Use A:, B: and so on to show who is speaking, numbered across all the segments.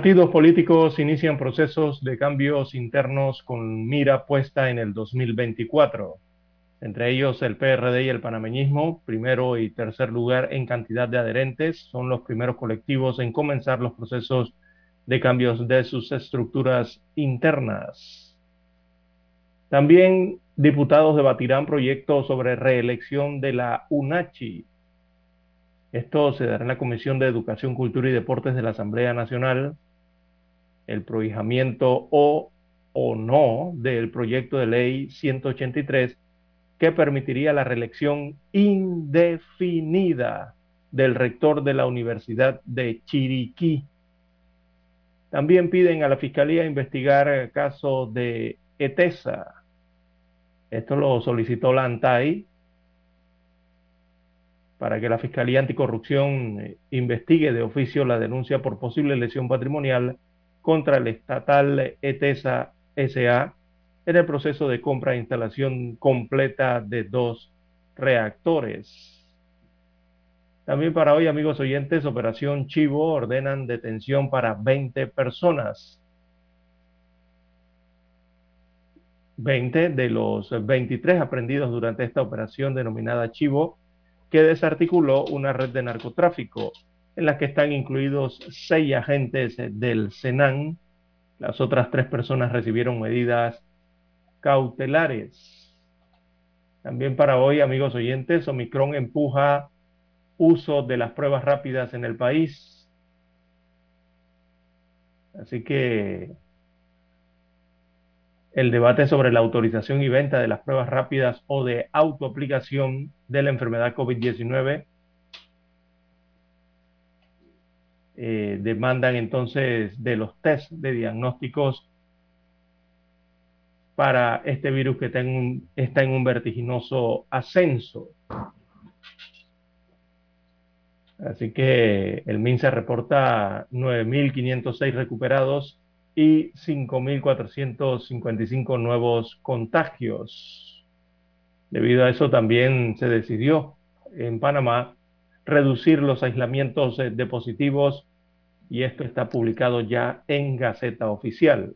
A: Partidos políticos inician procesos de cambios internos con mira puesta en el 2024. Entre ellos el PRD y el panameñismo, primero y tercer lugar en cantidad de adherentes, son los primeros colectivos en comenzar los procesos de cambios de sus estructuras internas. También diputados debatirán proyectos sobre reelección de la UNACHI, esto se dará en la Comisión de Educación, Cultura y Deportes de la Asamblea Nacional. El prohijamiento o, o no del proyecto de ley 183 que permitiría la reelección indefinida del rector de la Universidad de Chiriquí. También piden a la Fiscalía investigar el caso de ETESA. Esto lo solicitó la ANTAI para que la Fiscalía Anticorrupción eh, investigue de oficio la denuncia por posible lesión patrimonial contra el estatal ETESA SA en el proceso de compra e instalación completa de dos reactores. También para hoy, amigos oyentes, Operación Chivo ordenan detención para 20 personas. 20 de los 23 aprendidos durante esta operación denominada Chivo que desarticuló una red de narcotráfico en la que están incluidos seis agentes del Senan. Las otras tres personas recibieron medidas cautelares. También para hoy, amigos oyentes, Omicron empuja uso de las pruebas rápidas en el país. Así que el debate sobre la autorización y venta de las pruebas rápidas o de autoaplicación de la enfermedad COVID-19 eh, demandan entonces de los test de diagnósticos para este virus que está en un, está en un vertiginoso ascenso. Así que el MINSA reporta 9.506 recuperados y 5.455 nuevos contagios. Debido a eso también se decidió en Panamá reducir los aislamientos eh, de positivos y esto está publicado ya en Gaceta Oficial.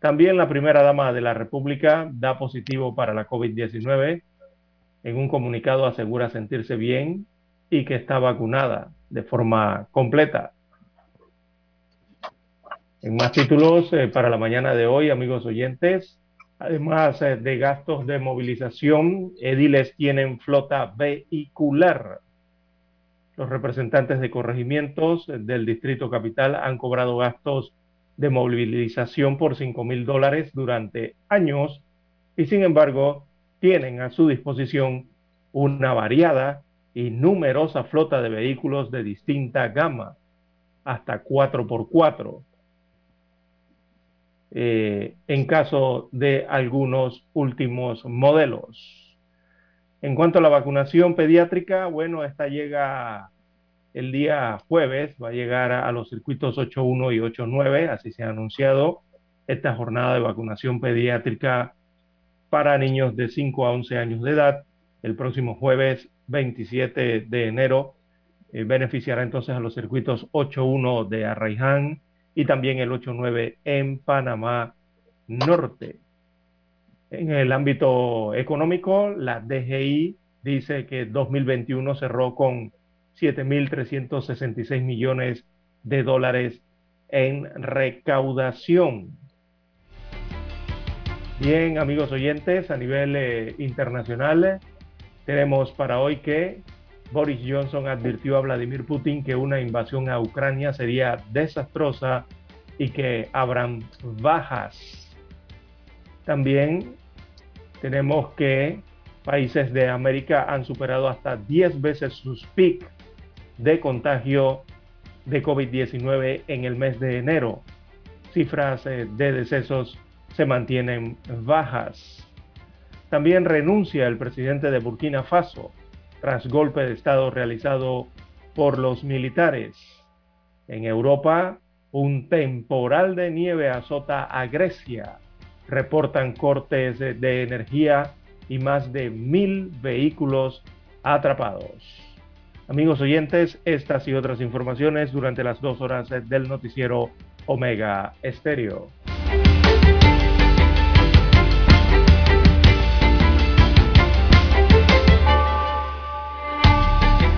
A: También la primera dama de la República da positivo para la COVID-19. En un comunicado asegura sentirse bien y que está vacunada de forma completa. En más títulos eh, para la mañana de hoy, amigos oyentes, además eh, de gastos de movilización, ediles tienen flota vehicular. Los representantes de corregimientos del Distrito Capital han cobrado gastos de movilización por 5 mil dólares durante años y sin embargo tienen a su disposición una variada y numerosa flota de vehículos de distinta gama, hasta 4x4 eh, en caso de algunos últimos modelos. En cuanto a la vacunación pediátrica, bueno, esta llega el día jueves, va a llegar a, los circuitos 8.1 y 8.9, así se ha anunciado esta jornada de vacunación pediátrica para niños de 5 a 11 años de edad. El próximo jueves 27 de enero eh, beneficiará entonces a los circuitos 8.1 de Arraiján, y también el 89 en Panamá Norte. En el ámbito económico, la DGI dice que 2021 cerró con 7.366 millones de dólares en recaudación. Bien, amigos oyentes, a nivel eh, internacional, tenemos para hoy que Boris Johnson advirtió a Vladimir Putin que una invasión a Ucrania sería desastrosa y que habrán bajas. También tenemos que países de América han superado hasta 10 veces sus pic de contagio de COVID-19 en el mes de enero. Cifras eh, de decesos se mantienen bajas. También renuncia el presidente de Burkina Faso tras golpe de Estado realizado por los militares. En Europa, un temporal de nieve azota a Grecia. Reportan cortes de energía y más de mil vehículos atrapados. Amigos oyentes, estas y otras informaciones durante las dos horas del noticiero Omega Estéreo.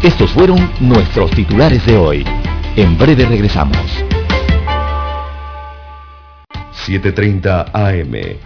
B: Estos fueron nuestros titulares de hoy. En breve regresamos. 7.30 AM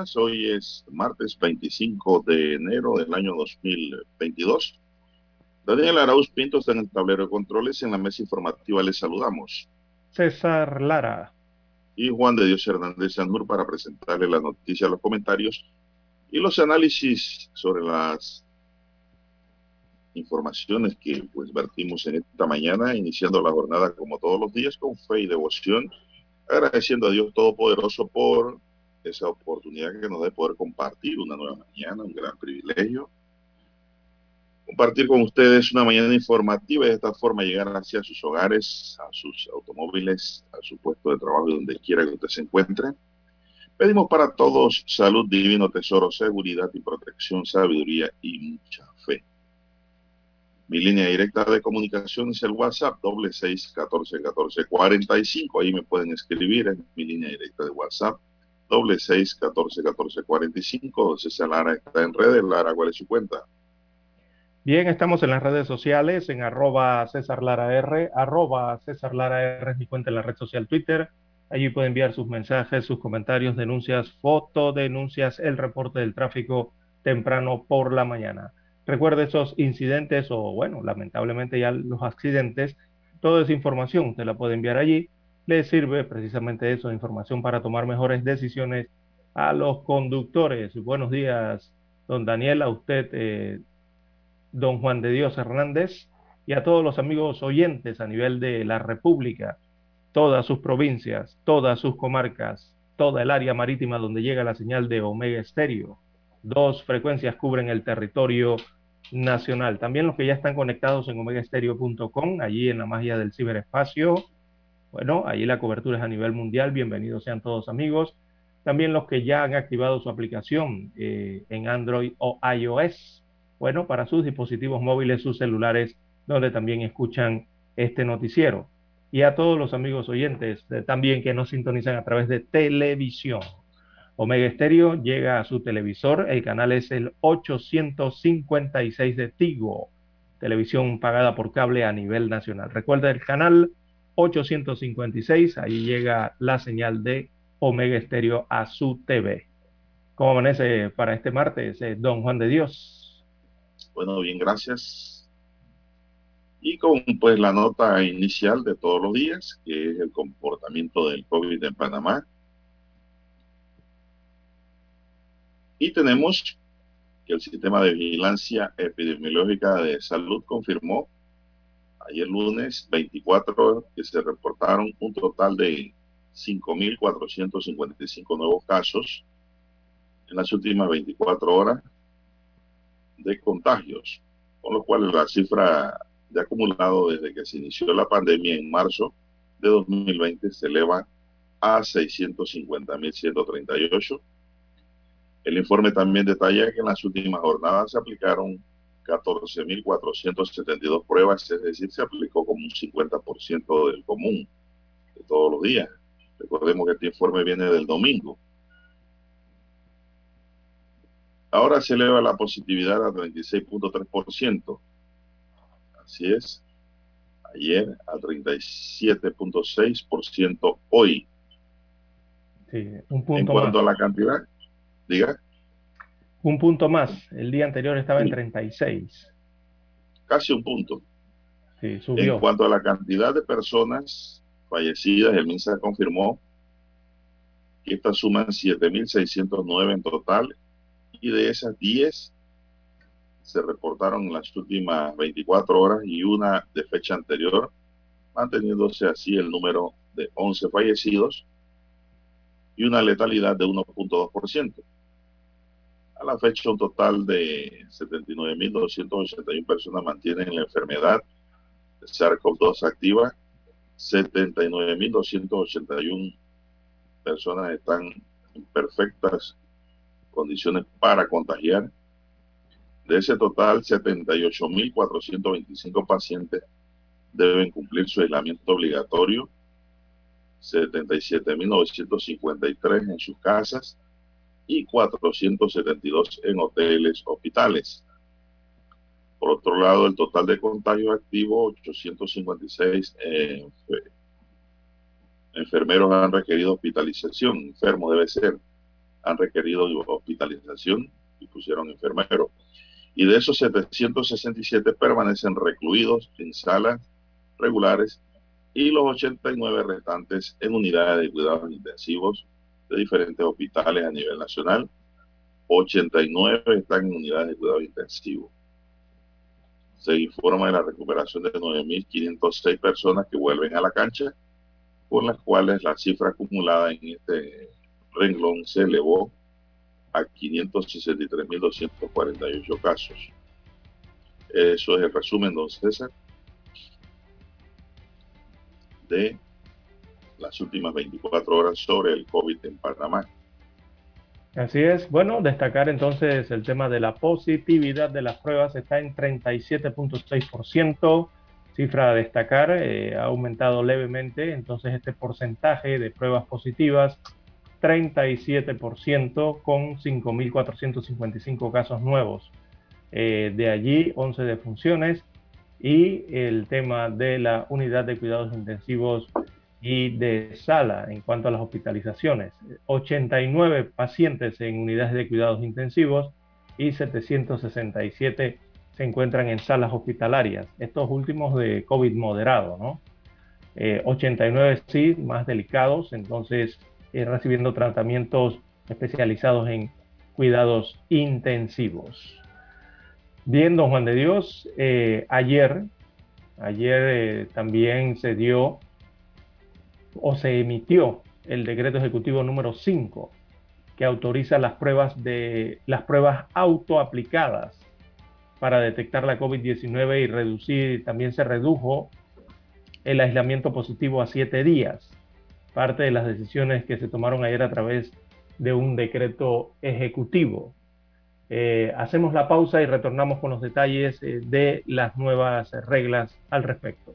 C: Días. Hoy es martes 25 de enero del año 2022. Daniel Arauz Pinto está en el tablero de controles. En la mesa informativa les saludamos.
A: César Lara.
C: Y Juan de Dios Hernández Sanur para presentarle las noticias, los comentarios y los análisis sobre las informaciones que pues vertimos en esta mañana, iniciando la jornada como todos los días con fe y devoción, agradeciendo a Dios Todopoderoso por esa oportunidad que nos de poder compartir una nueva mañana, un gran privilegio. Compartir con ustedes una mañana informativa y de esta forma llegar hacia sus hogares, a sus automóviles, a su puesto de trabajo, donde quiera que usted se encuentre. Pedimos para todos salud, divino tesoro, seguridad y protección, sabiduría y mucha fe. Mi línea directa de comunicación es el WhatsApp doble seis catorce catorce cuarenta y cinco. Ahí me pueden escribir en mi línea directa de WhatsApp doble seis catorce catorce cuarenta y cinco. César Lara está en redes. Lara, ¿cuál es su cuenta?
A: Bien, estamos en las redes sociales, en arroba César Lara R, arroba César Lara R es mi cuenta en la red social Twitter. Allí puede enviar sus mensajes, sus comentarios, denuncias, fotodenuncias, el reporte del tráfico temprano por la mañana. Recuerde esos incidentes o, bueno, lamentablemente ya los accidentes, toda esa información usted la puede enviar allí le sirve precisamente eso, información para tomar mejores decisiones a los conductores. Buenos días, don Daniel, a usted, eh, don Juan de Dios Hernández, y a todos los amigos oyentes a nivel de la República, todas sus provincias, todas sus comarcas, toda el área marítima donde llega la señal de Omega Estéreo. Dos frecuencias cubren el territorio nacional. También los que ya están conectados en omegaestereo.com, allí en la magia del ciberespacio. Bueno, allí la cobertura es a nivel mundial. Bienvenidos sean todos amigos. También los que ya han activado su aplicación eh, en Android o iOS. Bueno, para sus dispositivos móviles, sus celulares, donde también escuchan este noticiero. Y a todos los amigos oyentes también que nos sintonizan a través de televisión. Omega Estéreo llega a su televisor. El canal es el 856 de Tigo, televisión pagada por cable a nivel nacional. Recuerda el canal 856, ahí llega la señal de Omega Estéreo a su TV. ¿Cómo amanece para este martes, eh, don Juan de Dios?
C: Bueno, bien, gracias. Y con pues la nota inicial de todos los días, que es el comportamiento del COVID en Panamá Y tenemos que el sistema de vigilancia epidemiológica de salud confirmó ayer lunes 24 que se reportaron un total de 5.455 nuevos casos en las últimas 24 horas de contagios, con lo cual la cifra de acumulado desde que se inició la pandemia en marzo de 2020 se eleva a 650.138 el informe también detalla que en las últimas jornadas se aplicaron 14.472 pruebas, es decir, se aplicó como un 50% del común de todos los días. Recordemos que este informe viene del domingo. Ahora se eleva la positividad a 36.3%. Así es. Ayer a 37.6% hoy.
A: Sí, un punto
C: en cuanto a la cantidad, Diga.
A: Un punto más. El día anterior estaba en 36.
C: Casi un punto.
A: Sí, subió.
C: En cuanto a la cantidad de personas fallecidas, el MINSA confirmó que estas suman 7.609 en total y de esas 10 se reportaron en las últimas 24 horas y una de fecha anterior, manteniéndose así el número de 11 fallecidos y una letalidad de 1.2%. A la fecha, un total de 79.281 personas mantienen la enfermedad de SARS-CoV-2 activa. 79.281 personas están en perfectas condiciones para contagiar. De ese total, 78.425 pacientes deben cumplir su aislamiento obligatorio, 77.953 en sus casas y 472 en hoteles, hospitales. Por otro lado, el total de contagios activos, 856 eh, enfermeros han requerido hospitalización, enfermos debe ser, han requerido hospitalización y pusieron enfermeros. Y de esos 767 permanecen recluidos en salas regulares y los 89 restantes en unidades de cuidados intensivos de diferentes hospitales a nivel nacional. 89 están en unidades de cuidado intensivo. Se informa de la recuperación de 9.506 personas que vuelven a la cancha, con las cuales la cifra acumulada en este renglón se elevó a 563.248 casos. Eso es el resumen, don César, de las últimas 24 horas sobre el COVID en Panamá.
A: Así es. Bueno, destacar entonces el tema de la positividad de las pruebas está en 37.6%. Cifra a destacar, eh, ha aumentado levemente. Entonces este porcentaje de pruebas positivas, 37% con 5.455 casos nuevos. Eh, de allí 11 defunciones y el tema de la unidad de cuidados intensivos y de sala en cuanto a las hospitalizaciones. 89 pacientes en unidades de cuidados intensivos y 767 se encuentran en salas hospitalarias. Estos últimos de COVID moderado, ¿no? 89 eh, sí, más delicados, entonces eh, recibiendo tratamientos especializados en cuidados intensivos. Bien, don Juan de Dios, eh, ayer, ayer también se dio o se emitió el decreto ejecutivo número 5 que autoriza las pruebas de las pruebas autoaplicadas para detectar la COVID-19 y reducir, también se redujo el aislamiento positivo a siete días. Parte de las decisiones que se tomaron ayer a través de un decreto ejecutivo. Eh, hacemos la pausa y retornamos con los detalles eh, de las nuevas reglas al respecto.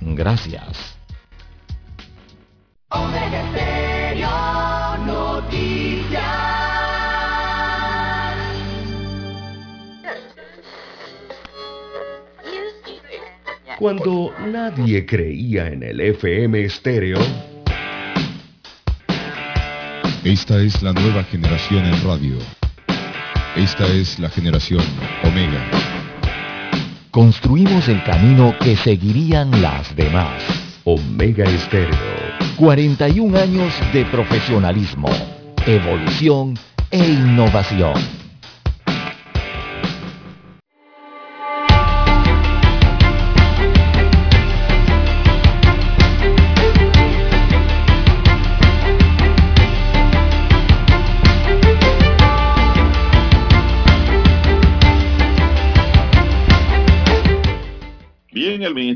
B: Gracias. Cuando nadie creía en el FM estéreo.
D: Esta es la nueva generación en radio. Esta es la generación Omega
B: construimos el camino que seguirían las demás. Omega Estéreo. 41 años de profesionalismo, evolución e innovación.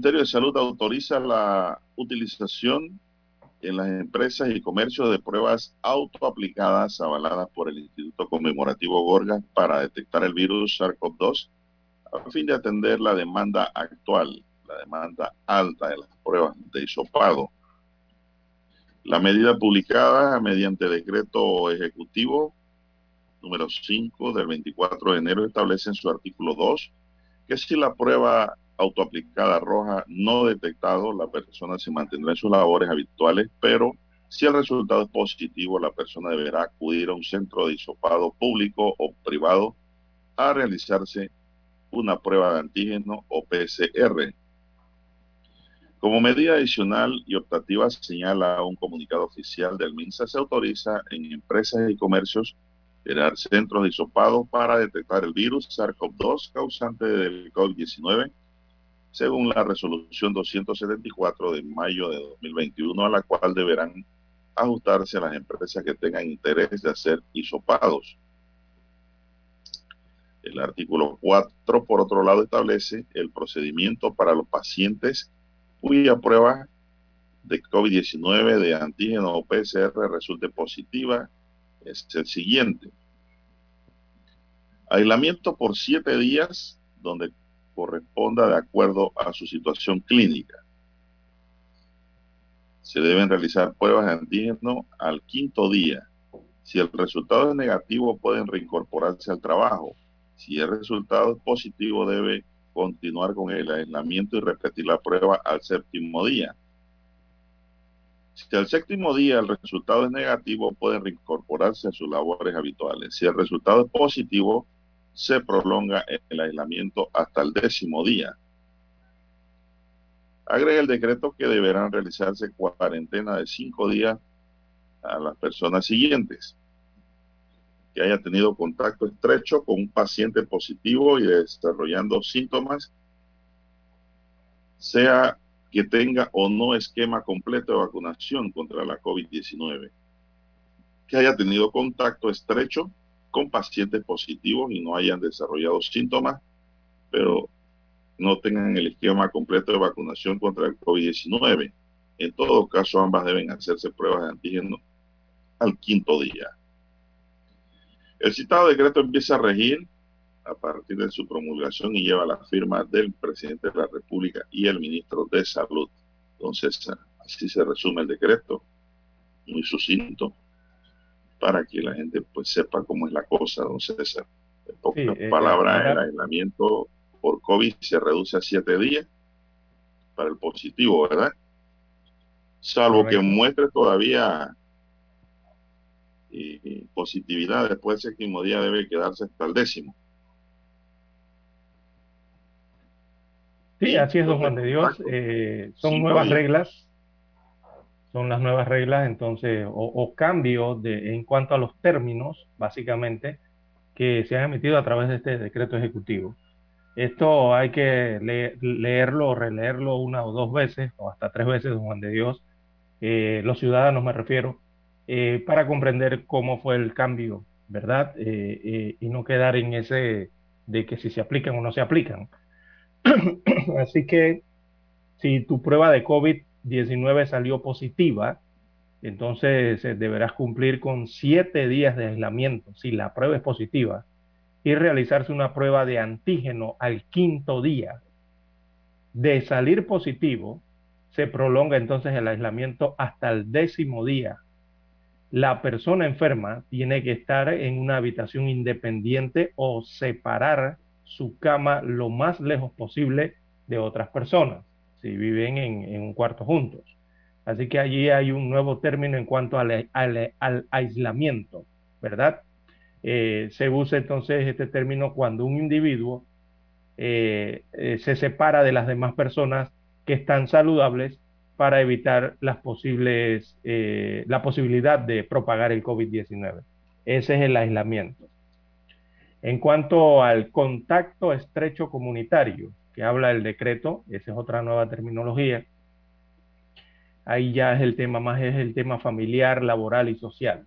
C: Ministerio de Salud autoriza la utilización en las empresas y comercios de pruebas autoaplicadas avaladas por el Instituto Conmemorativo Gorgas para detectar el virus SARS-CoV-2 a fin de atender la demanda actual, la demanda alta de las pruebas de hisopado. La medida publicada mediante decreto ejecutivo número 5 del 24 de enero establece en su artículo 2 que si la prueba autoaplicada roja no detectado, la persona se mantendrá en sus labores habituales, pero si el resultado es positivo, la persona deberá acudir a un centro de hisopado público o privado a realizarse una prueba de antígeno o PCR. Como medida adicional y optativa, señala un comunicado oficial del MINSA, se autoriza en empresas y comercios crear centros de hisopado para detectar el virus SARS-CoV-2 causante del COVID-19 según la resolución 274 de mayo de 2021, a la cual deberán ajustarse las empresas que tengan interés de hacer hisopados. El artículo 4, por otro lado, establece el procedimiento para los pacientes cuya prueba de COVID-19 de antígeno o PCR resulte positiva. Es el siguiente. Aislamiento por siete días, donde corresponda de acuerdo a su situación clínica. se deben realizar pruebas de antígeno al quinto día. Si el resultado es negativo, pueden reincorporarse al trabajo. Si el resultado es positivo, debe continuar con el aislamiento y repetir la prueba al séptimo día. Si al séptimo día el resultado es negativo, pueden reincorporarse a sus labores habituales. Si el resultado es positivo, se prolonga el aislamiento hasta el décimo día. Agrega el decreto que deberán realizarse cuarentena de cinco días a las personas siguientes que haya tenido contacto estrecho con un paciente positivo y desarrollando síntomas, sea que tenga o no esquema completo de vacunación contra la COVID-19, que haya tenido contacto estrecho con pacientes positivos y no hayan desarrollado síntomas, pero no tengan el esquema completo de vacunación contra el COVID-19. En todo caso, ambas deben hacerse pruebas de antígeno al quinto día. El citado decreto empieza a regir a partir de su promulgación y lleva la firma del presidente de la República y el ministro de Salud. Entonces, así se resume el decreto, muy sucinto, para que la gente pues sepa cómo es la cosa, don César. En pocas eh, palabras, el aislamiento por COVID se reduce a siete días para el positivo, ¿verdad? Salvo que muestre todavía eh, positividad después del séptimo día debe quedarse hasta el décimo.
A: Sí, así es, don Juan de Dios. Eh, son nuevas reglas, son las nuevas reglas, entonces, o, o cambio de, en cuanto a los términos, básicamente, que se han emitido a través de este decreto ejecutivo. Esto hay que leerlo releerlo una o dos veces, o hasta tres veces, don Juan de Dios, eh, los ciudadanos me refiero, eh, para comprender cómo fue el cambio, ¿verdad? Eh, y no quedar en ese de que si se aplican o no se aplican. Así que si tu prueba de COVID-19 salió positiva, entonces deberás cumplir con siete días de aislamiento si la prueba es positiva y realizarse una prueba de antígeno al quinto día. De salir positivo, se prolonga entonces el aislamiento hasta el décimo día. La persona enferma tiene que estar en una habitación independiente o separar su cama lo más lejos posible de otras personas, si viven en, un cuarto juntos. Así que allí hay un nuevo término en cuanto al, aislamiento, ¿verdad? Eh, se usa entonces este término cuando un individuo eh, eh, se separa de las demás personas que están saludables para evitar las posibles, la posibilidad de propagar el COVID-19. Ese es el aislamiento. En cuanto al contacto estrecho comunitario, que habla el decreto, esa es otra nueva terminología, ahí ya es el tema más, es el tema familiar, laboral y social.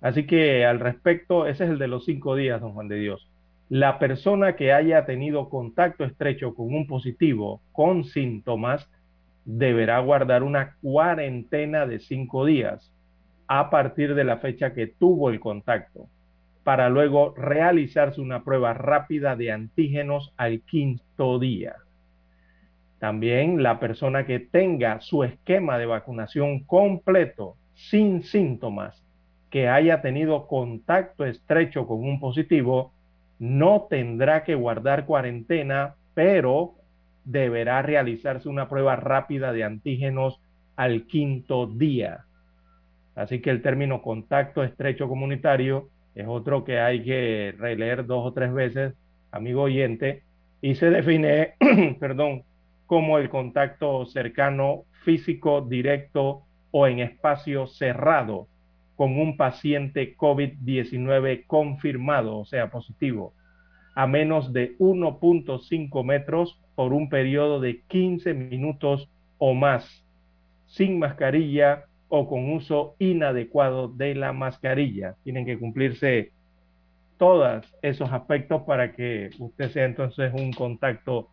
A: Así que al respecto, ese es el de los cinco días, don Juan de Dios. La persona que haya tenido contacto estrecho con un positivo con síntomas deberá guardar una cuarentena de cinco días a partir de la fecha que tuvo el contacto, para luego realizarse una prueba rápida de antígenos al quinto día. También la persona que tenga su esquema de vacunación completo sin síntomas que haya tenido contacto estrecho con un positivo no tendrá que guardar cuarentena, pero deberá realizarse una prueba rápida de antígenos al quinto día. Así que el término contacto estrecho comunitario es otro que hay que releer dos o tres veces, amigo oyente, y se define, perdón, como el contacto cercano, físico, directo o en espacio cerrado con un paciente COVID-19 confirmado, o sea, positivo, a menos de 1.5 metros por un periodo de 15 minutos o más, sin mascarilla o con uso inadecuado de la mascarilla. Tienen que cumplirse todos esos aspectos para que usted sea entonces un contacto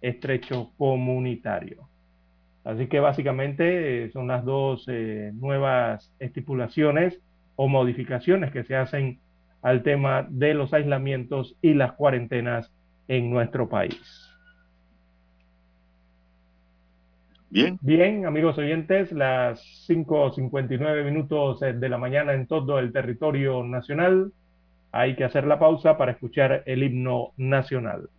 A: estrecho comunitario. Así que básicamente eh, son las dos eh, nuevas estipulaciones o modificaciones que se hacen al tema de los aislamientos y las cuarentenas en nuestro país. Bien. Bien, amigos oyentes, las 5.59 minutos de la mañana en todo el territorio nacional. Hay que hacer la pausa para escuchar el himno nacional.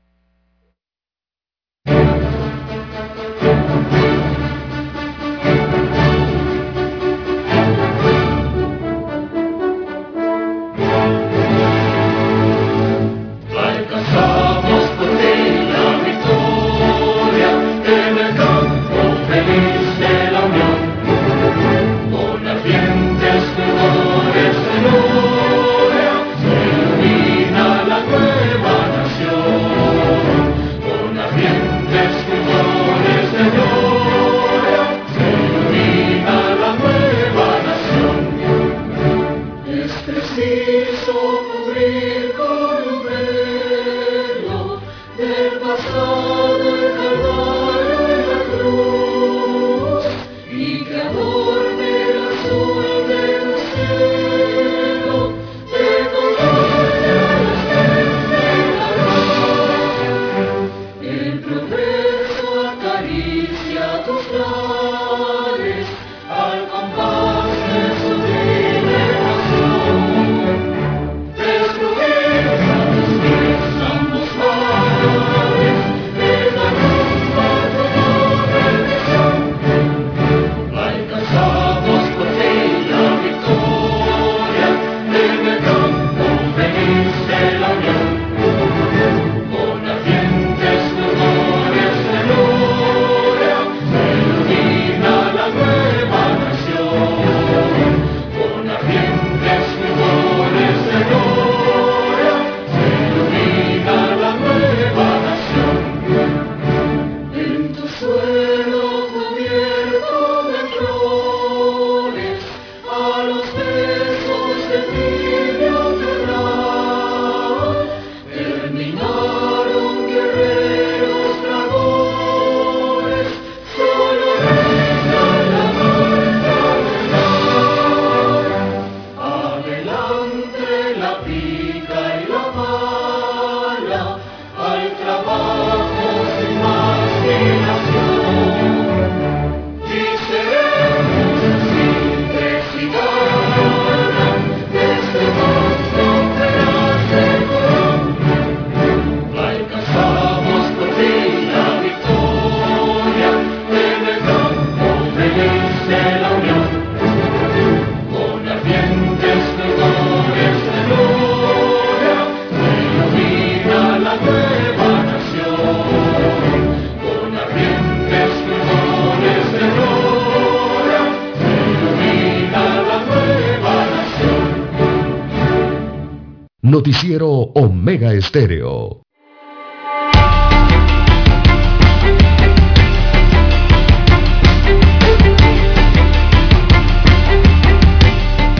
B: Estéreo.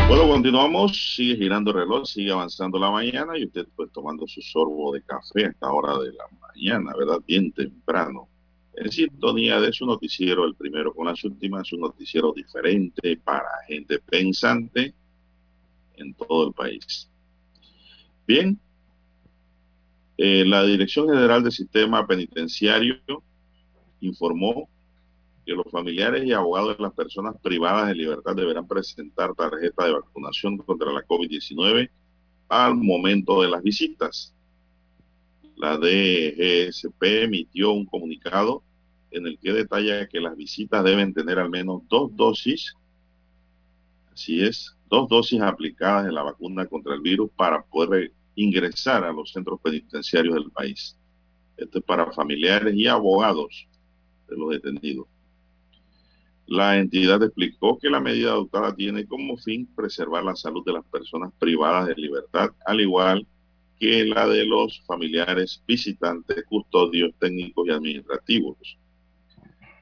C: Bueno, continuamos, sigue girando el reloj, sigue avanzando la mañana y usted pues tomando su sorbo de café a esta hora de la mañana, ¿verdad? Bien temprano. En sintonía de su noticiero, el primero con las últimas, un noticiero diferente para gente pensante en todo el país. Bien, eh, la Dirección General del Sistema Penitenciario informó que los familiares y abogados de las personas privadas de libertad deberán presentar tarjeta de vacunación contra la COVID-19 al momento de las visitas. La DGSP emitió un comunicado en el que detalla que las visitas deben tener al menos dos dosis, así es, dos dosis aplicadas de la vacuna contra el virus para poder ingresar a los centros penitenciarios del país. Esto es para familiares y abogados de los detenidos. La entidad explicó que la medida adoptada tiene como fin preservar la salud de las personas privadas de libertad, al igual que la de los familiares, visitantes, custodios técnicos y administrativos.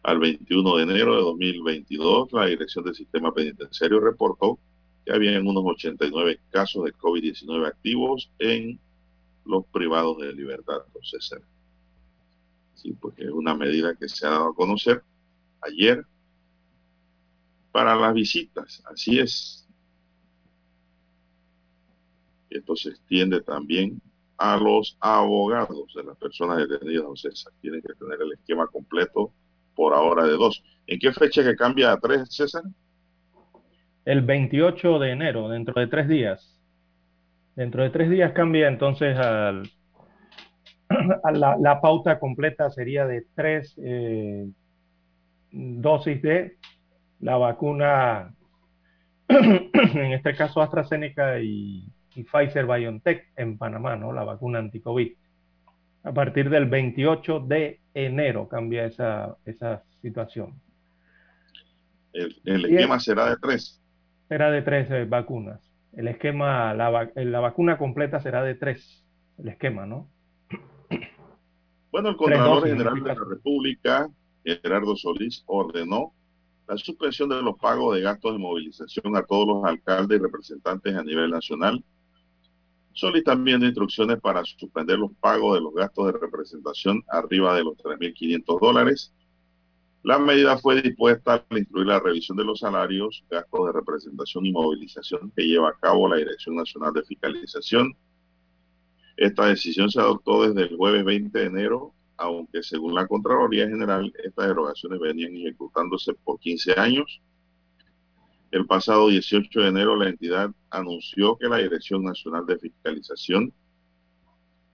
C: Al 21 de enero de 2022, la Dirección del Sistema Penitenciario reportó que habían unos 89 casos de COVID-19 activos en los privados de libertad, César. Sí, porque es una medida que se ha dado a conocer ayer para las visitas, así es. Esto se extiende también a los abogados de las personas detenidas, don César. Tienen que tener el esquema completo por ahora de 2. ¿En qué fecha que cambia a 3, César?
A: El 28 de enero, dentro de tres días. Dentro de tres días cambia entonces al, a la, la, pauta completa sería de tres eh, dosis de la vacuna, en este caso AstraZeneca y, y Pfizer BioNTech en Panamá, ¿no? La vacuna anti-COVID. A partir del 28 de enero cambia esa, esa situación.
C: El, el esquema será de tres.
A: Será de tres eh, vacunas. El esquema, la, la, vacuna completa será de tres. El esquema, ¿no?
C: Bueno, el Contralor General de la República, Gerardo Solís, ordenó la suspensión de los pagos de gastos de movilización a todos los alcaldes y representantes a nivel nacional. Solís también dio instrucciones para suspender los pagos de los gastos de representación arriba de los 3.500 dólares. La medida fue dispuesta al incluir la revisión de los salarios, gastos de representación y movilización que lleva a cabo la Dirección Nacional de Fiscalización. Esta decisión se adoptó desde el jueves 20 de enero aunque según la Contraloría General, estas derogaciones venían ejecutándose por 15 años. El pasado 18 de enero, la entidad anunció que la Dirección Nacional de Fiscalización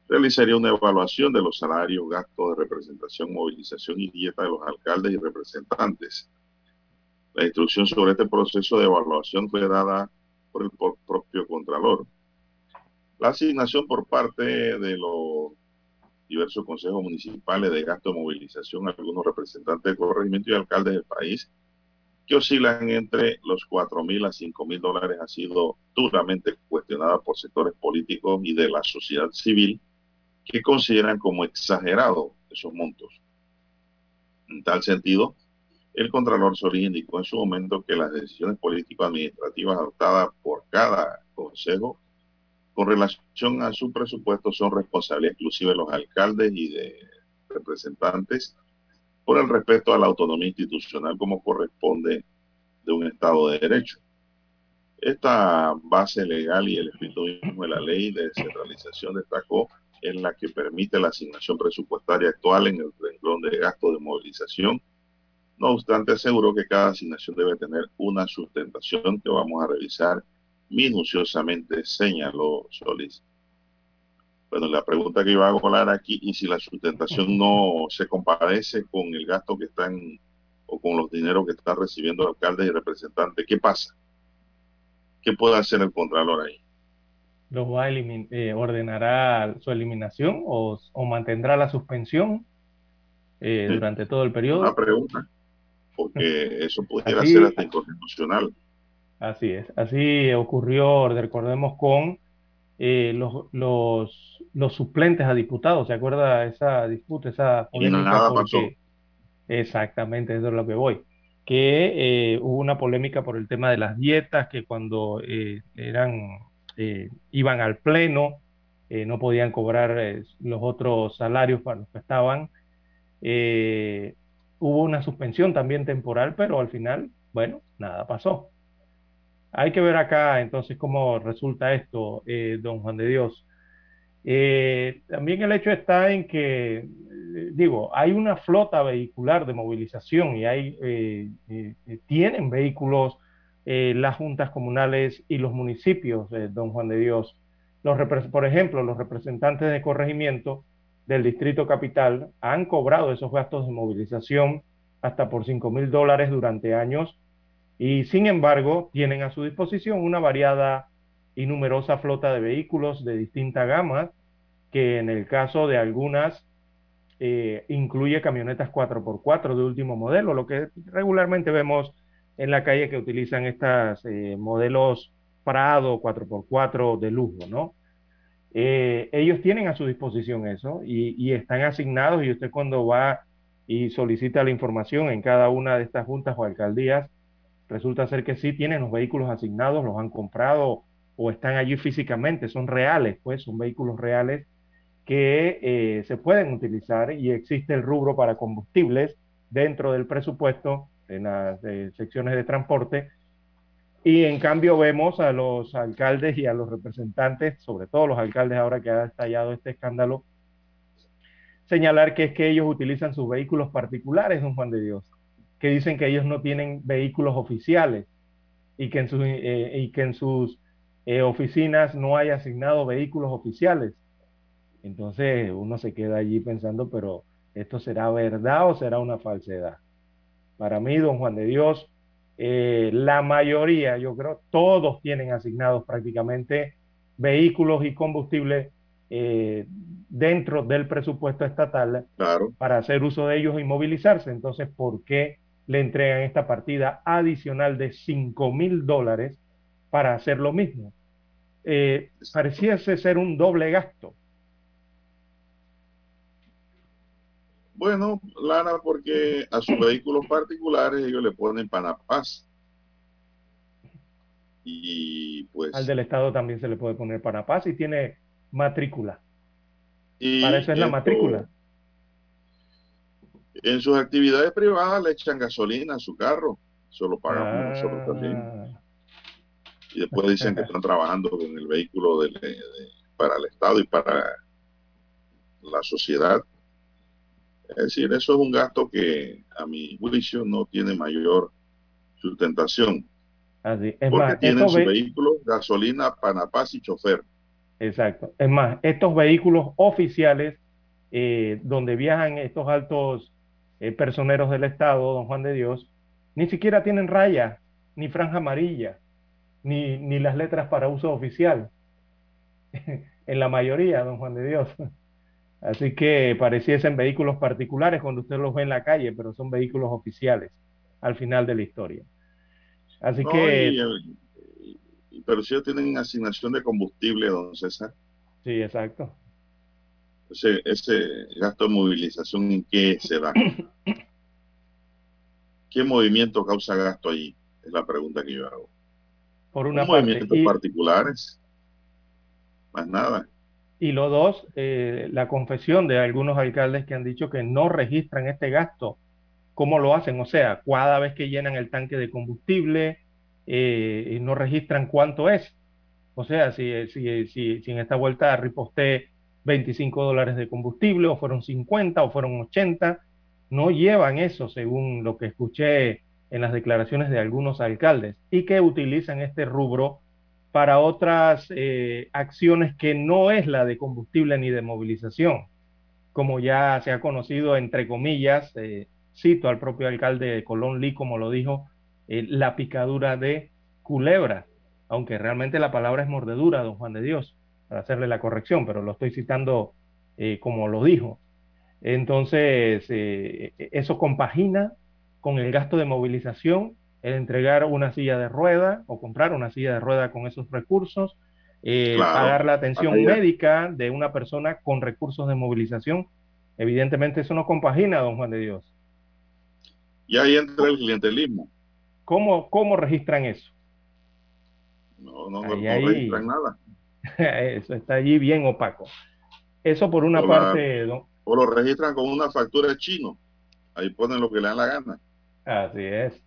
C: realizaría una evaluación de los salarios, gastos de representación, movilización y dieta de los alcaldes y representantes. La instrucción sobre este proceso de evaluación fue dada por el propio Contralor. La asignación por parte de los diversos consejos municipales de gasto de movilización, algunos representantes del corregimiento y alcaldes del país, que oscilan entre los 4 mil a 5 mil dólares, ha sido duramente cuestionada por sectores políticos y de la sociedad civil que consideran como exagerado esos montos. En tal sentido, el Contralor Solís indicó en su momento que las decisiones político-administrativas adoptadas por cada consejo con relación a su presupuesto son responsabilidad exclusiva de los alcaldes y de representantes por el respeto a la autonomía institucional como corresponde de un Estado de Derecho. Esta base legal y el espíritu mismo de la ley de descentralización destacó en la que permite la asignación presupuestaria actual en el renglón de gasto de movilización. No obstante, aseguró que cada asignación debe tener una sustentación que vamos a revisar minuciosamente, señaló Solís. Bueno, la pregunta que iba a colar aquí, y si la sustentación no se compadece con el gasto que están o con los dineros que están recibiendo alcaldes y representantes, ¿qué pasa? ¿Qué puede hacer el Contralor ahí?
A: ¿Lo va a eh, ordenará su eliminación o, mantendrá la suspensión eh, durante todo el periodo?
C: Una pregunta, porque eso pudiera ser hasta inconstitucional.
A: Así es, así ocurrió, recordemos, con eh, los, los, los, suplentes a diputados, ¿se acuerda esa disputa, esa
C: polémica?
A: Exactamente, eso es lo que voy. Que eh, hubo una polémica por el tema de las dietas, que cuando eh, eran, iban al pleno, no podían cobrar los otros salarios para los que estaban. hubo una suspensión también temporal, pero al final, bueno, nada pasó. Hay que ver acá entonces cómo resulta esto, eh, don Juan de Dios. Eh, también el hecho está en que, eh, digo, hay una flota vehicular de movilización y hay, tienen vehículos las juntas comunales y los municipios, don Juan de Dios. Por ejemplo, los representantes de corregimiento del Distrito Capital han cobrado esos gastos de movilización hasta por 5 mil dólares durante años y sin embargo tienen a su disposición una variada y numerosa flota de vehículos de distinta gama, que en el caso de algunas eh, incluye camionetas 4x4 de último modelo, lo que regularmente vemos en la calle que utilizan estos eh, modelos Prado 4x4 de lujo, ¿no? Eh, ellos tienen a su disposición eso y, están asignados y usted cuando va y solicita la información en cada una de estas juntas o alcaldías, Resulta ser que sí tienen los vehículos asignados, los han comprado o están allí físicamente, son reales, pues son vehículos reales que eh, se pueden utilizar y existe el rubro para combustibles dentro del presupuesto en las secciones de transporte. Y en cambio vemos a los alcaldes y a los representantes, sobre todo los alcaldes ahora que ha estallado este escándalo, señalar que es que ellos utilizan sus vehículos particulares, don Juan de Dios, que dicen que ellos no tienen vehículos oficiales y que en, sus, eh, y que en sus eh, oficinas no hay asignado vehículos oficiales. Entonces uno se queda allí pensando, pero ¿esto será verdad o será una falsedad? Para mí, don Juan de Dios, eh, la mayoría, yo creo, todos tienen asignados prácticamente vehículos y combustible eh, dentro del presupuesto estatal para hacer uso de ellos y movilizarse. Entonces, ¿por qué le entregan esta partida adicional de 5 mil dólares para hacer lo mismo? Eh, pareciese ser un doble gasto.
C: Bueno, Lara, porque a sus vehículos particulares ellos le ponen Panapaz. Y pues.
A: Al del Estado también se le puede poner Panapaz y tiene matrícula. Y Para eso es la matrícula.
C: En sus actividades privadas le echan gasolina a su carro. Eso lo pagan nosotros también. Ah. Y después dicen que están trabajando con el vehículo para el Estado y para la sociedad. Es decir, eso es un gasto que a mi juicio no tiene mayor sustentación.
A: Así.
C: Es porque tienen su vehículo, gasolina, panapaz y chofer.
A: Exacto. Es más, estos vehículos oficiales eh, donde viajan estos altos eh, personeros del Estado, don Juan de Dios, ni siquiera tienen raya, ni franja amarilla, ni, ni las letras para uso oficial. en la mayoría, don Juan de Dios. Así que pareciesen vehículos particulares cuando usted los ve en la calle, pero son vehículos oficiales al final de la historia. Así que...
C: pero si ellos tienen asignación de combustible, don César.
A: Sí, exacto.
C: Ese, ese gasto de movilización, ¿en qué se da? ¿Qué movimiento causa gasto allí? Es la pregunta que yo hago.
A: Por una parte.
C: Movimientos particulares. Más nada.
A: Y lo dos, eh, la confesión de algunos alcaldes que han dicho que no registran este gasto. ¿Cómo lo hacen? O sea, cada vez que llenan el tanque de combustible, eh, no registran cuánto es. O sea, si, si, si, si en esta vuelta riposté 25 dólares de combustible, o fueron 50, o fueron 80, no llevan eso, según lo que escuché en las declaraciones de algunos alcaldes, y que utilizan este rubro para otras eh, acciones que no es la de combustible ni de movilización, como ya se ha conocido, entre comillas, eh, cito al propio alcalde de Colón Lee, como lo dijo, eh, la picadura de culebra, aunque realmente la palabra es mordedura, don Juan de Dios, para hacerle la corrección, pero lo estoy citando como lo dijo. Entonces, eso compagina con el gasto de movilización el entregar una silla de rueda o comprar una silla de rueda con esos recursos, eh, pagar la atención médica de una persona con recursos de movilización. Evidentemente eso no compagina, don Juan de Dios.
C: Y ahí entra el clientelismo.
A: ¿Cómo, cómo registran eso?
C: No, no, no, registran nada.
A: Eso está allí bien opaco. Eso por una parte.
C: O lo registran con una factura chino. Ahí ponen lo que le dan la gana.
A: Así es.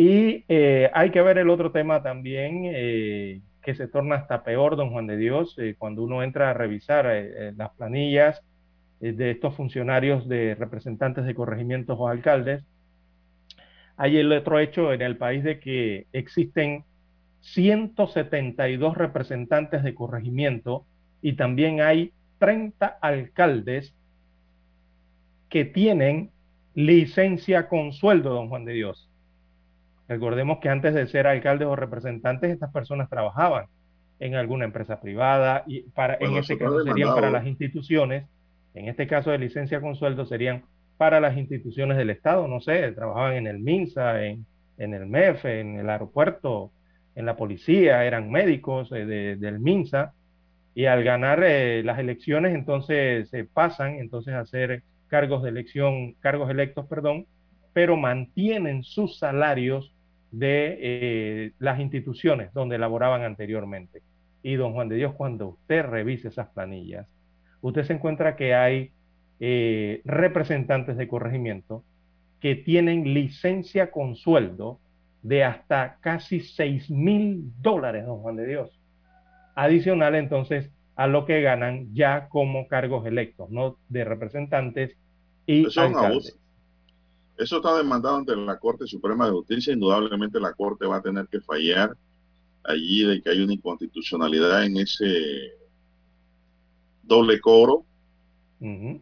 A: Y eh, hay que ver el otro tema también, eh, que se torna hasta peor, don Juan de Dios, eh, cuando uno entra a revisar las planillas de estos funcionarios de representantes de corregimientos o alcaldes. Hay el otro hecho en el país de que existen 172 representantes de corregimiento y también hay 30 alcaldes que tienen licencia con sueldo, don Juan de Dios. Recordemos que antes de ser alcaldes o representantes, estas personas trabajaban en alguna empresa privada y para, en este caso serían para las instituciones, en este caso de licencia con sueldo serían para las instituciones del Estado, no sé, trabajaban en el MINSA, en, el MEF, en el aeropuerto, en la policía, eran médicos eh, del MINSA y al ganar eh, las elecciones entonces se pasan entonces a hacer cargos de elección, cargos electos, perdón, pero mantienen sus salarios de eh, las instituciones donde laboraban anteriormente. Y don Juan de Dios, cuando usted revise esas planillas, usted se encuentra que hay eh, representantes de corregimiento que tienen licencia con sueldo de hasta casi 6 mil dólares, don Juan de Dios. Adicional entonces a lo que ganan ya como cargos electos, no de representantes y
C: Eso Eso está demandado ante la Corte Suprema de Justicia. Indudablemente la Corte va a tener que fallar allí de que hay una inconstitucionalidad en ese doble cobro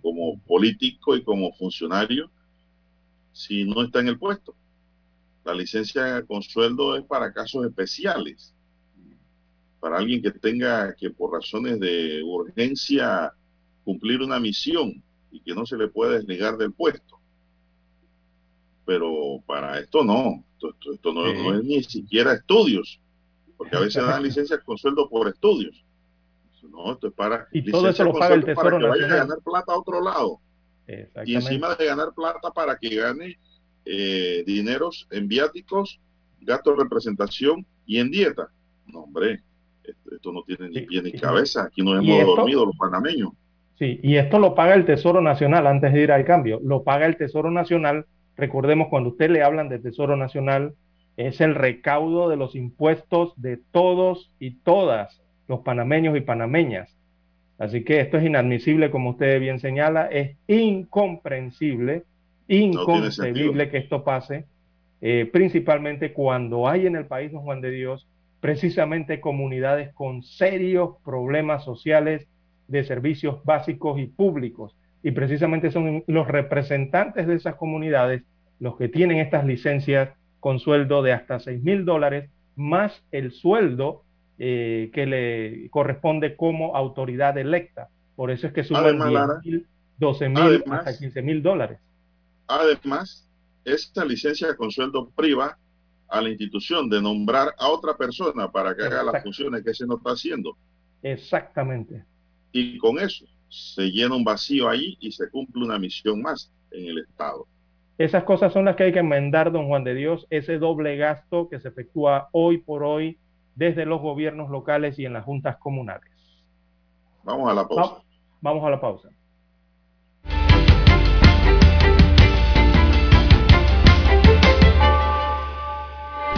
C: como político y como funcionario si no está en el puesto. La licencia con sueldo es para casos especiales, para alguien que tenga que por razones de urgencia cumplir una misión y que no se le puede desligar del puesto. Pero para esto no, esto, no, es ni siquiera estudios, porque a veces dan licencias con sueldo por estudios. No, esto es para...
A: Y todo eso lo paga el Tesoro
C: para que vaya a ganar plata a otro lado. Y encima de ganar plata para que gane eh, dineros en viáticos, gastos de representación y en dieta. No, hombre, esto, no tiene ni pie ni cabeza. Aquí no hemos dormido los panameños.
A: Sí, y esto lo paga el Tesoro Nacional antes de ir al cambio. Lo paga el Tesoro Nacional. Recordemos, cuando usted le hablan de Tesoro Nacional, es el recaudo de los impuestos de todos y todas los panameños y panameñas. Así que esto es inadmisible, como usted bien señala, es incomprensible, inconcebible que esto pase, eh, principalmente cuando hay en el país, don Juan de Dios, precisamente comunidades con serios problemas sociales de servicios básicos y públicos. Y precisamente son los representantes de esas comunidades los que tienen estas licencias con sueldo de hasta 6 mil dólares, más el sueldo eh, que le corresponde como autoridad electa. Por eso es que suben 12 mil hasta 15 mil dólares.
C: Además, esta licencia con sueldo priva a la institución de nombrar a otra persona para que haga las funciones que se no está haciendo.
A: Exactamente.
C: Y con eso se llena un vacío ahí y se cumple una misión más en el Estado.
A: Esas cosas son las que hay que enmendar, don Juan de Dios, ese doble gasto que se efectúa hoy por hoy desde los gobiernos locales y en las juntas comunales.
C: Vamos a la pausa.
A: vamos a la pausa.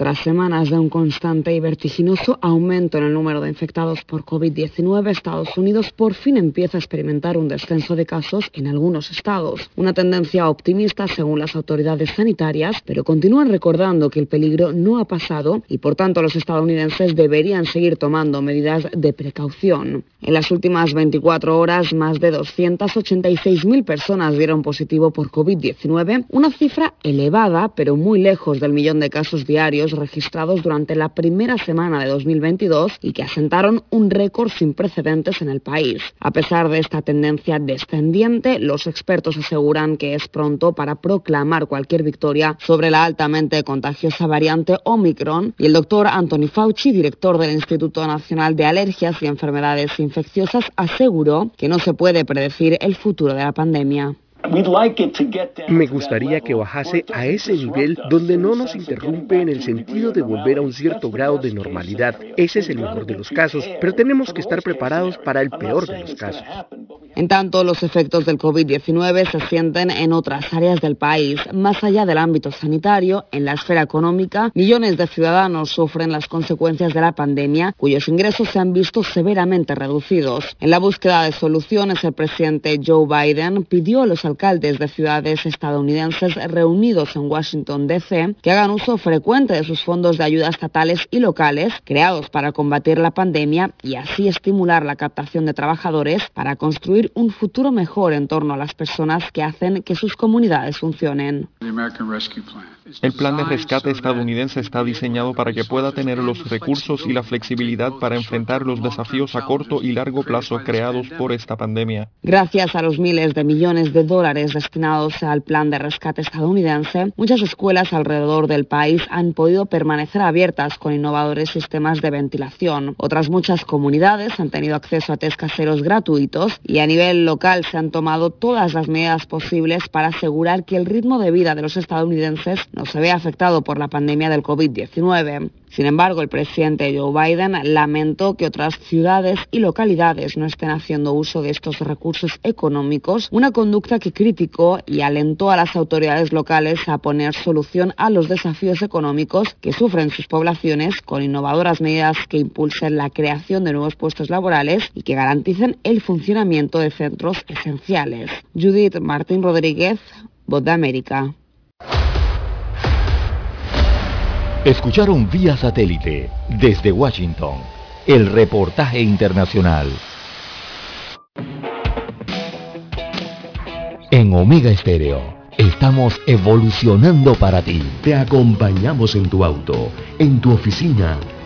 E: Tras semanas de un constante y vertiginoso aumento en el número de infectados por COVID-19, Estados Unidos por fin empieza a experimentar un descenso de casos en algunos estados. Una tendencia optimista según las autoridades sanitarias, pero continúan recordando que el peligro no ha pasado y por tanto los estadounidenses deberían seguir tomando medidas de precaución. En las últimas 24 horas, más de 286.000 personas dieron positivo por COVID-19, una cifra elevada, pero muy lejos del millón de casos diarios registrados durante la primera semana de 2022 y que asentaron un récord sin precedentes en el país. A pesar de esta tendencia descendiente, los expertos aseguran que es pronto para proclamar cualquier victoria sobre la altamente contagiosa variante Omicron y el doctor Anthony Fauci, director del Instituto Nacional de Alergias y Enfermedades Infecciosas, aseguró que no se puede predecir el futuro de la pandemia.
F: Me gustaría que bajase a ese nivel donde no nos interrumpe en el sentido de volver a un cierto grado de normalidad. Ese es el mejor de los casos, pero tenemos que estar preparados para el peor de los casos.
E: En tanto, los efectos del COVID-19 se sienten en otras áreas del país. Más allá del ámbito sanitario, en la esfera económica, millones de ciudadanos sufren las consecuencias de la pandemia, cuyos ingresos se han visto severamente reducidos. En la búsqueda de soluciones, el presidente Joe Biden pidió a los alcaldes de ciudades estadounidenses reunidos en Washington, D.C., que hagan uso frecuente de sus fondos de ayuda estatales y locales creados para combatir la pandemia y así estimular la captación de trabajadores para construir un futuro mejor en torno a las personas que hacen que sus comunidades funcionen.
G: El plan de rescate estadounidense está diseñado para que pueda tener los recursos y la flexibilidad para enfrentar los desafíos a corto y largo plazo creados por esta pandemia.
E: Gracias a los miles de millones de dólares destinados al plan de rescate estadounidense, muchas escuelas alrededor del país han podido permanecer abiertas con innovadores sistemas de ventilación. Otras muchas comunidades han tenido acceso a test caseros gratuitos y a nivel local se han tomado todas las medidas posibles para asegurar que el ritmo de vida de los estadounidenses no se ve afectado por la pandemia del COVID-19. Sin embargo, el presidente Joe Biden lamentó que otras ciudades y localidades no estén haciendo uso de estos recursos económicos, una conducta que criticó y alentó a las autoridades locales a poner solución a los desafíos económicos que sufren sus poblaciones con innovadoras medidas que impulsen la creación de nuevos puestos laborales y que garanticen el funcionamiento de centros esenciales. Judith Martín Rodríguez, Voz de América.
B: Escucharon vía satélite desde Washington el reportaje internacional. En Omega Estéreo estamos evolucionando para ti. Te acompañamos en tu auto, en tu oficina,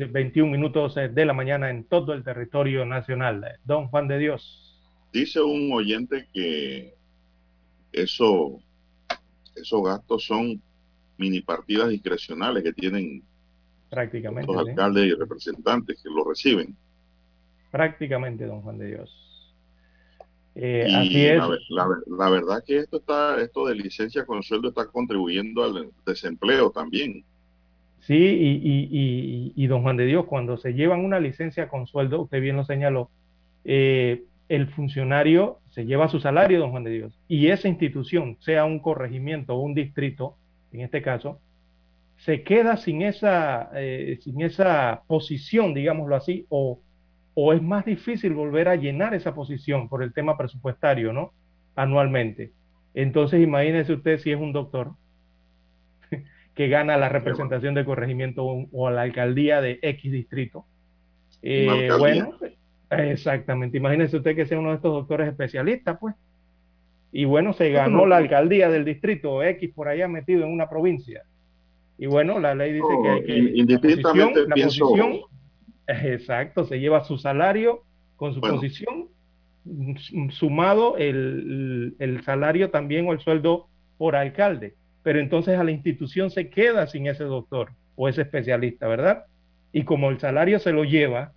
A: 6, 21 minutos eh, de la mañana en todo el territorio nacional. Don Juan de Dios.
C: Dice un oyente que eso, esos gastos son mini partidas discrecionales que tienen
A: prácticamente
C: los alcaldes y representantes que lo reciben.
A: Prácticamente, don Juan de Dios.
C: Eh, así es. La, la, verdad que esto está, esto de licencia con sueldo está contribuyendo al desempleo también.
A: Sí, y, y, don Juan de Dios, cuando se llevan una licencia con sueldo, usted bien lo señaló, eh, el funcionario se lleva su salario, don Juan de Dios, y esa institución, sea un corregimiento o un distrito, en este caso, se queda sin esa, eh, sin esa posición, digámoslo así, o, o es más difícil volver a llenar esa posición por el tema presupuestario, ¿no? Anualmente. Entonces, imagínese usted si es un doctor, que gana la representación del corregimiento o, a la alcaldía de X distrito. Eh, bueno, exactamente. Imagínese usted que sea uno de estos doctores especialistas, pues. Y bueno, se ganó la alcaldía del distrito X por allá metido en una provincia. Y bueno, la ley dice que hay que...
C: Indistintamente
A: la posición, exacto, se lleva su salario con su posición, sumado el, el salario también o el sueldo por alcalde pero entonces a la institución se queda sin ese doctor o ese especialista, ¿verdad? Y como el salario se lo lleva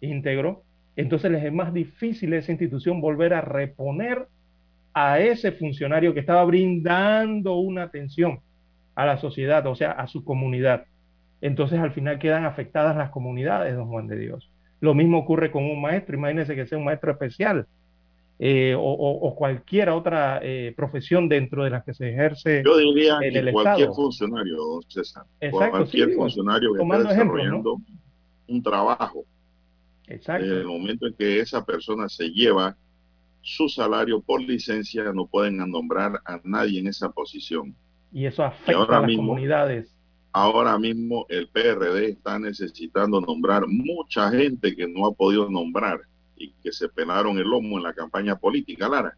A: íntegro, entonces les es más difícil a esa institución volver a reponer a ese funcionario que estaba brindando una atención a la sociedad, o sea, a su comunidad. Entonces al final quedan afectadas las comunidades, don Juan de Dios. Lo mismo ocurre con un maestro, imagínense que sea un maestro especial, eh, o, cualquier otra eh, profesión dentro de las que se ejerce
C: Yo diría en el cualquier funcionario, César.
A: Exacto,
C: cualquier funcionario que esté desarrollando un trabajo. Exacto. En el momento en que esa persona se lleva su salario por licencia, no pueden nombrar a nadie en esa posición.
A: Y eso afecta a las comunidades.
C: Ahora mismo el PRD está necesitando nombrar mucha gente que no ha podido nombrar y que se pelaron el lomo en la campaña política, Lara.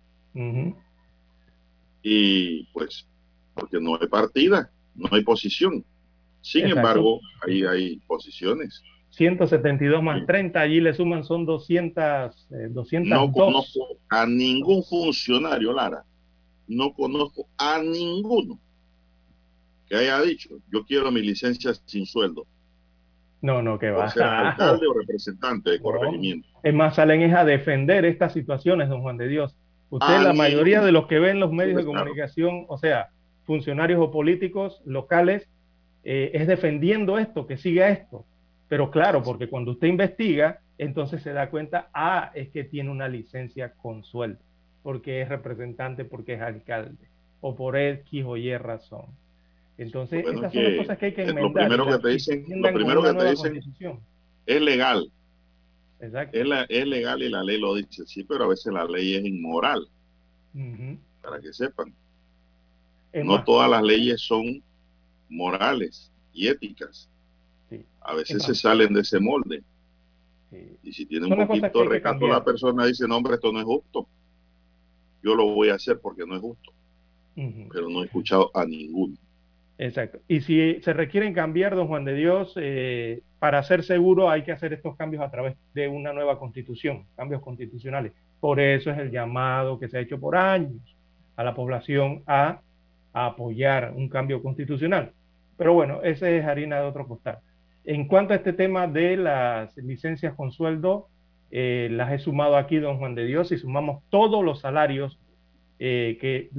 C: Y pues, porque no hay partida, no hay posición. Sin embargo, ahí hay posiciones.
A: 172 más 30, allí le suman son 200, 202. Eh,
C: no conozco a ningún funcionario, Lara. No conozco a ninguno que haya dicho, yo quiero mi licencia sin sueldo.
A: No, no, que va.
C: Ser alcalde o representante de corregimiento.
A: Es más, salen es a defender estas situaciones, don Juan de Dios. Usted, la mayoría de los que ven los medios de comunicación, o sea, funcionarios o políticos locales, eh, es defendiendo esto, que siga esto. Pero claro, porque cuando usted investiga, entonces se da cuenta, ah, es que tiene una licencia con sueldo, porque es representante, porque es alcalde, o por X o Y razón. Entonces, estas son las cosas que hay que
C: enmendar. Lo primero que te dicen, lo primero que te dicen es legal. Exacto. Es, legal y la ley lo dice, sí, pero a veces la ley es inmoral. Para que sepan. no todas las leyes son morales y éticas. A veces se salen de ese molde. Y si tiene un poquito de recato la persona dice, no, hombre, esto no es justo. Yo lo voy a hacer porque no es justo. Pero no he escuchado a ninguno.
A: Exacto. Y si se requieren cambiar, don Juan de Dios, eh, para ser seguro hay que hacer estos cambios a través de una nueva constitución, cambios constitucionales. Por eso es el llamado que se ha hecho por años a la población a, apoyar un cambio constitucional. Pero bueno, ese es harina de otro costal. En cuanto a este tema de las licencias con sueldo, eh, las he sumado aquí, don Juan de Dios, y sumamos todos los salarios eh, que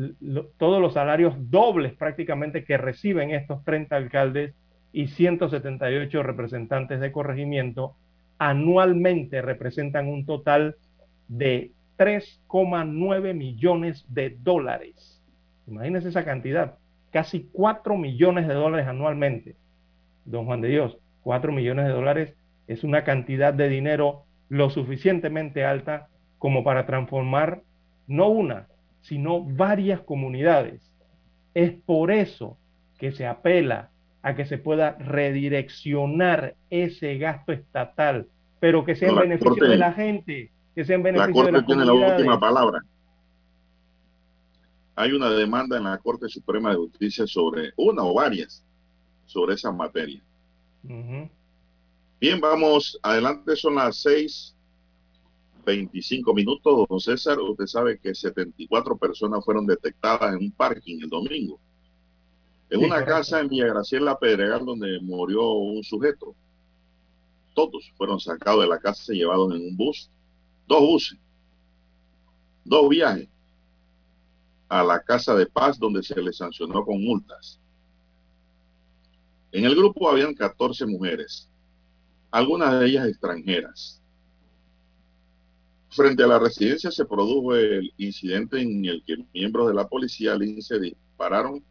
A: todos los salarios dobles prácticamente que reciben estos 30 alcaldes y 178 representantes de corregimiento anualmente representan un total de 3,9 millones de dólares. Imagínense esa cantidad, casi 4 millones de dólares anualmente. Don Juan de Dios, 4 millones de dólares es una cantidad de dinero lo suficientemente alta como para transformar no una, sino varias comunidades. Es por eso que se apela a que se pueda redireccionar ese gasto estatal, pero que sea en beneficio de la gente, que sea en beneficio
C: la
A: Corte
C: tiene la última palabra. Hay una demanda en la Corte Suprema de Justicia sobre una o varias sobre esa materia. Bien, vamos adelante, son las seis 25 minutos, don César, usted sabe que 74 personas fueron detectadas en un parking el domingo. En una casa en Villa Graciela Pedregal donde murió un sujeto. Todos fueron sacados de la casa y llevados en un bus. Dos buses. Dos viajes a la casa de paz donde se les sancionó con multas. En el grupo habían 14 mujeres, algunas de ellas extranjeras. Frente a la residencia se produjo el incidente en el que miembros de la policía lince dispararon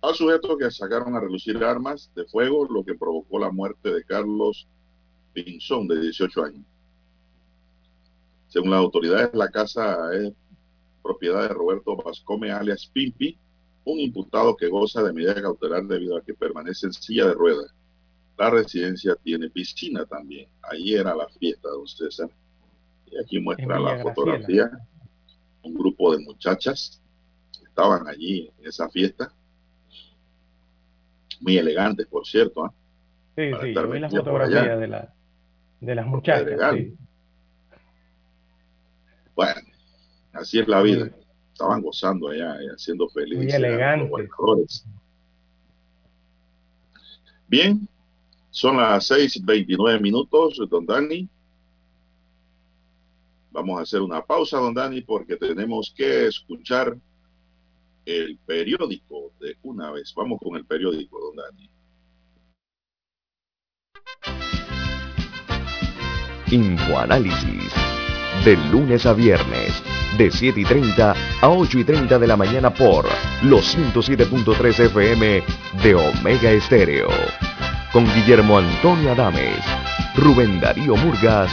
C: al sujeto que sacaron a relucir armas de fuego, lo que provocó la muerte de Carlos Pinzón, de 18 años. Según las autoridades, la casa es propiedad de Roberto Vascome, alias Pimpi, un imputado que goza de medida cautelar debido a que permanece en silla de ruedas. La residencia tiene piscina también. Ahí era la fiesta, don César. Y aquí muestra la fotografía. Un grupo de muchachas estaban allí en esa fiesta. Muy elegantes, por cierto. ¿ah?
A: Sí, sí, yo vi la fotografía de, la, de las muchachas.
C: Bueno, así es la vida. Estaban gozando allá, haciendo felices.
A: Muy elegantes.
C: Bien, son las 6:29 minutos, don Dani. Vamos a hacer una pausa, don Dani, porque tenemos que escuchar el periódico de una vez. Vamos con el periódico, don Dani.
B: Infoanálisis. De lunes a viernes, de 7 y 30 a 8 y 30 de la mañana por los 107.3 FM de Omega Estéreo. Con Guillermo Antonio Adames, Rubén Darío Murgas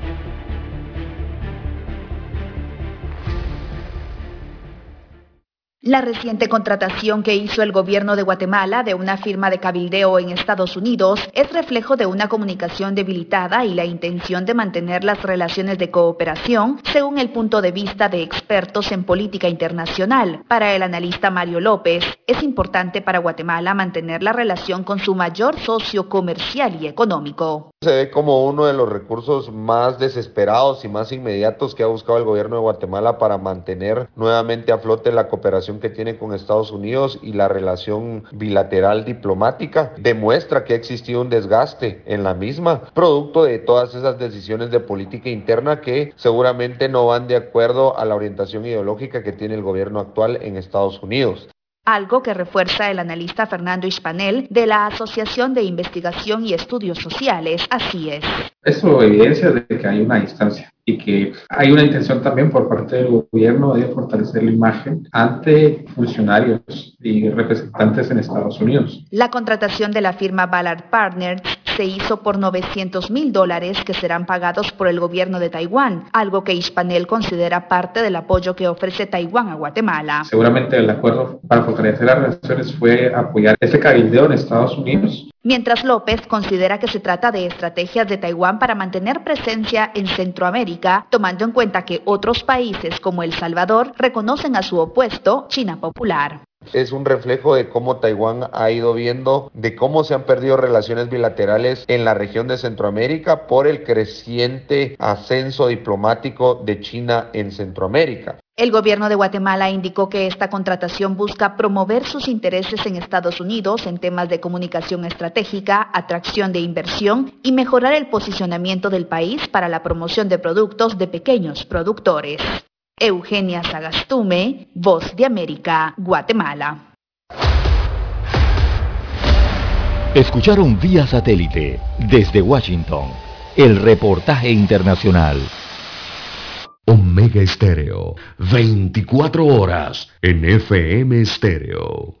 H: La reciente contratación que hizo el gobierno de Guatemala de una firma de cabildeo en Estados Unidos es reflejo de una comunicación debilitada y la intención de mantener las relaciones de cooperación, según el punto de vista de expertos en política internacional. Para el analista Mario López, es importante para Guatemala mantener la relación con su mayor socio comercial y económico.
I: Se ve como uno de los recursos más desesperados y más inmediatos que ha buscado el gobierno de Guatemala para mantener nuevamente a flote la cooperación que tiene con Estados Unidos y la relación bilateral diplomática demuestra que ha existido un desgaste en la misma, producto de todas esas decisiones de política interna que seguramente no van de acuerdo a la orientación ideológica que tiene el gobierno actual en Estados Unidos
H: algo que refuerza el analista Fernando Hispanel de la Asociación de Investigación y Estudios Sociales. Así es.
J: Eso evidencia de que hay una distancia y que hay una intención también por parte del gobierno de fortalecer la imagen ante funcionarios y representantes en Estados Unidos.
H: La contratación de la firma Ballard Partners se hizo por 900 mil dólares que serán pagados por el gobierno de Taiwán, algo que Hispanel considera parte del apoyo que ofrece Taiwán a Guatemala.
J: Seguramente el acuerdo para fortalecer las relaciones fue apoyar este cabildeo en Estados Unidos
H: Mientras López considera que se trata de estrategias de Taiwán para mantener presencia en Centroamérica, tomando en cuenta que otros países como El Salvador reconocen a su opuesto, China Popular.
I: Es un reflejo de cómo Taiwán ha ido viendo, de cómo se han perdido relaciones bilaterales en la región de Centroamérica por el creciente ascenso diplomático de China en Centroamérica.
H: El gobierno de Guatemala indicó que esta contratación busca promover sus intereses en Estados Unidos en temas de comunicación estratégica, atracción de inversión y mejorar el posicionamiento del país para la promoción de productos de pequeños productores. Eugenia Sagastume, Voz de América, Guatemala.
B: Escucharon vía satélite desde Washington el reportaje internacional. Omega Estéreo, 24 horas en FM Estéreo.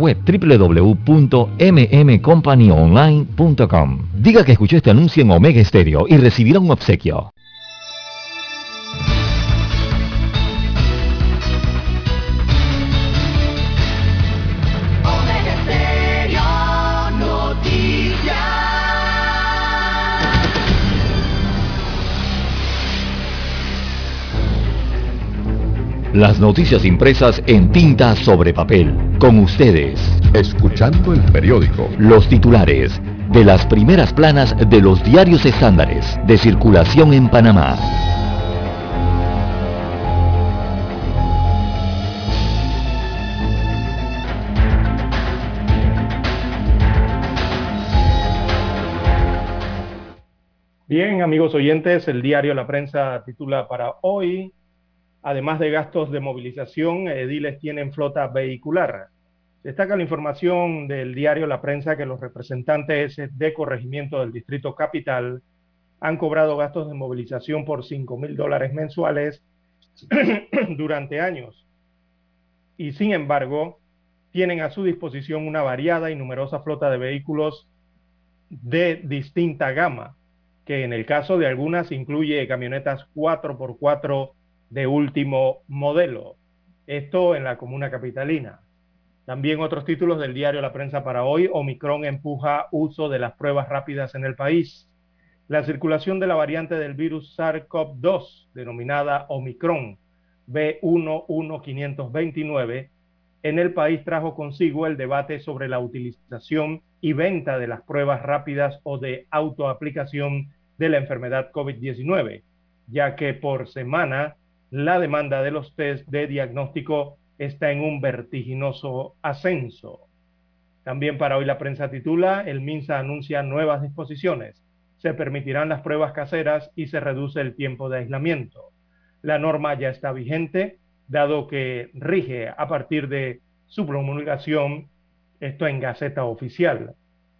B: www.mmcompanyonline.com. Diga que escuchó este anuncio en Omega Stereo y recibirá un obsequio. Las noticias impresas en tinta sobre papel. Con ustedes. Escuchando el periódico. Los titulares de las primeras planas de los diarios estándares de circulación en Panamá.
A: Bien, amigos oyentes, el diario La Prensa titula para hoy Además de gastos de movilización, ediles tienen flota vehicular. Destaca la información del diario La Prensa que los representantes de corregimiento del Distrito Capital han cobrado gastos de movilización por 5 mil dólares mensuales durante años. Y sin embargo, tienen a su disposición una variada y numerosa flota de vehículos de distinta gama, que en el caso de algunas incluye camionetas 4x4 de último modelo. Esto en la comuna capitalina. También otros títulos del diario La Prensa para hoy. Omicron empuja uso de las pruebas rápidas en el país. La circulación de la variante del virus SARS-CoV-2, denominada Omicron B11529, en el país trajo consigo el debate sobre la utilización y venta de las pruebas rápidas o de autoaplicación de la enfermedad COVID-19, ya que por semana la demanda de los test de diagnóstico está en un vertiginoso ascenso. También para hoy la prensa titula, el MINSA anuncia nuevas disposiciones. Se permitirán las pruebas caseras y se reduce el tiempo de aislamiento. La norma ya está vigente, dado que rige a partir de su promulgación, esto en Gaceta Oficial,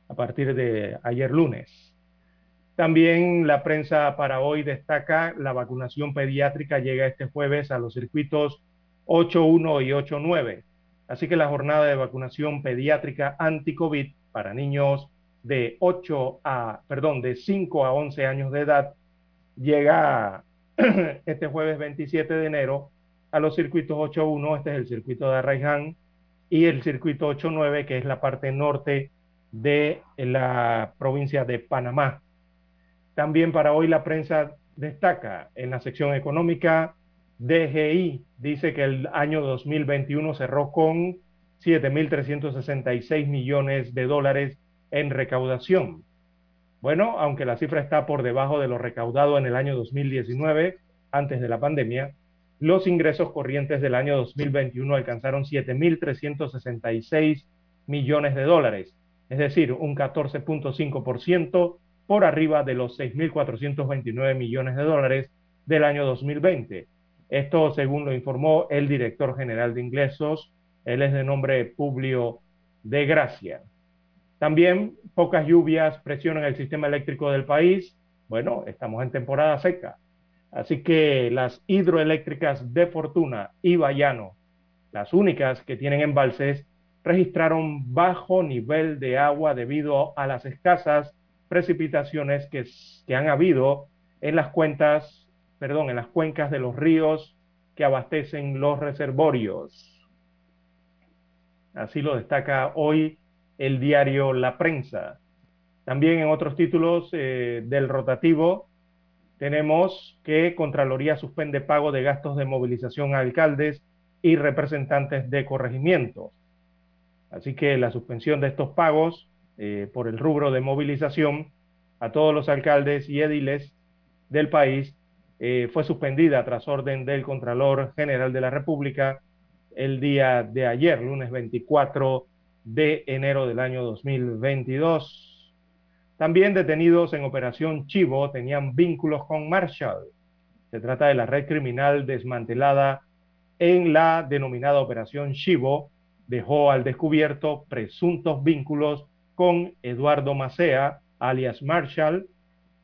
A: a partir de ayer lunes. También la prensa para hoy destaca la vacunación pediátrica llega este jueves a los circuitos 8.1 y 8.9. Así que la jornada de vacunación pediátrica anti-COVID para niños de 8 a, perdón, de 5 a 11 años de edad llega este jueves 27 de enero a los circuitos 8.1, este es el circuito de Arraiján, y el circuito 8.9, que es la parte norte de la provincia de Panamá. También para hoy la prensa destaca en la sección económica, DGI dice que el año 2021 cerró con 7.366 millones de dólares en recaudación. Bueno, aunque la cifra está por debajo de lo recaudado en el año 2019, antes de la pandemia, los ingresos corrientes del año 2021 alcanzaron 7.366 millones de dólares, es decir, un 14.5% por arriba de los 6.429 millones de dólares del año 2020. Esto según lo informó el director general de ingresos, él es de nombre Publio de Gracia. También pocas lluvias presionan el sistema eléctrico del país. Bueno, estamos en temporada seca. Así que las hidroeléctricas de Fortuna y Bayano, las únicas que tienen embalses, registraron bajo nivel de agua debido a las escasas precipitaciones que, que han habido en las cuentas, perdón, en las cuencas de los ríos que abastecen los reservorios. Así lo destaca hoy el diario La Prensa. También en otros títulos eh, del rotativo tenemos que Contraloría suspende pago de gastos de movilización a alcaldes y representantes de corregimientos. Así que la suspensión de estos pagos eh, por el rubro de movilización a todos los alcaldes y ediles del país eh, fue suspendida tras orden del Contralor General de la República el día de ayer, lunes 24 de enero del año 2022. También detenidos en Operación Chivo tenían vínculos con Marshall. Se trata de la red criminal desmantelada en la denominada Operación Chivo. Dejó al descubierto presuntos vínculos con Eduardo Macea, alias Marshall,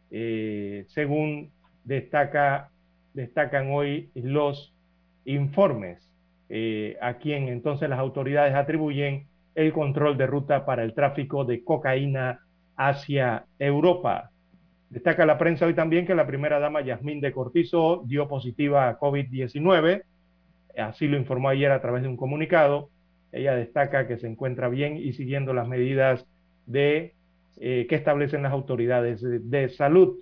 A: eh, según destaca, destacan hoy los informes, eh, a quien entonces las autoridades atribuyen el control de ruta para el tráfico de cocaína hacia Europa. Destaca la prensa hoy también que la primera dama Yasmín de Cortizo dio positiva a COVID-19. Así lo informó ayer a través de un comunicado. Ella destaca que se encuentra bien y siguiendo las medidas de, eh, que establecen las autoridades de salud.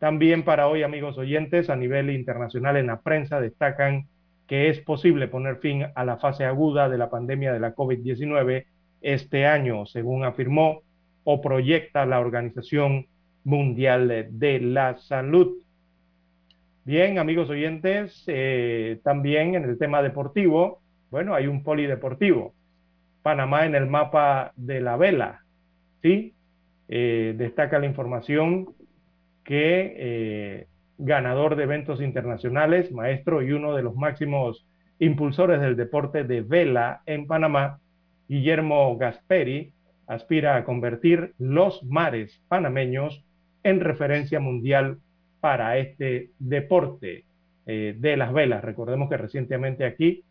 A: También para hoy, amigos oyentes, a nivel internacional en la prensa destacan que es posible poner fin a la fase aguda de la pandemia de la COVID-19 este año, según afirmó o proyecta la Organización Mundial de la Salud. Bien, amigos oyentes, eh, también en el tema deportivo, bueno, hay un polideportivo. Panamá en el mapa de la vela, ¿sí? Eh, destaca la información que eh, ganador de eventos internacionales, maestro y uno de los máximos impulsores del deporte de vela en Panamá, Guillermo Gasperi, aspira a convertir los mares panameños en referencia mundial para este deporte eh, de las velas. Recordemos que recientemente aquí,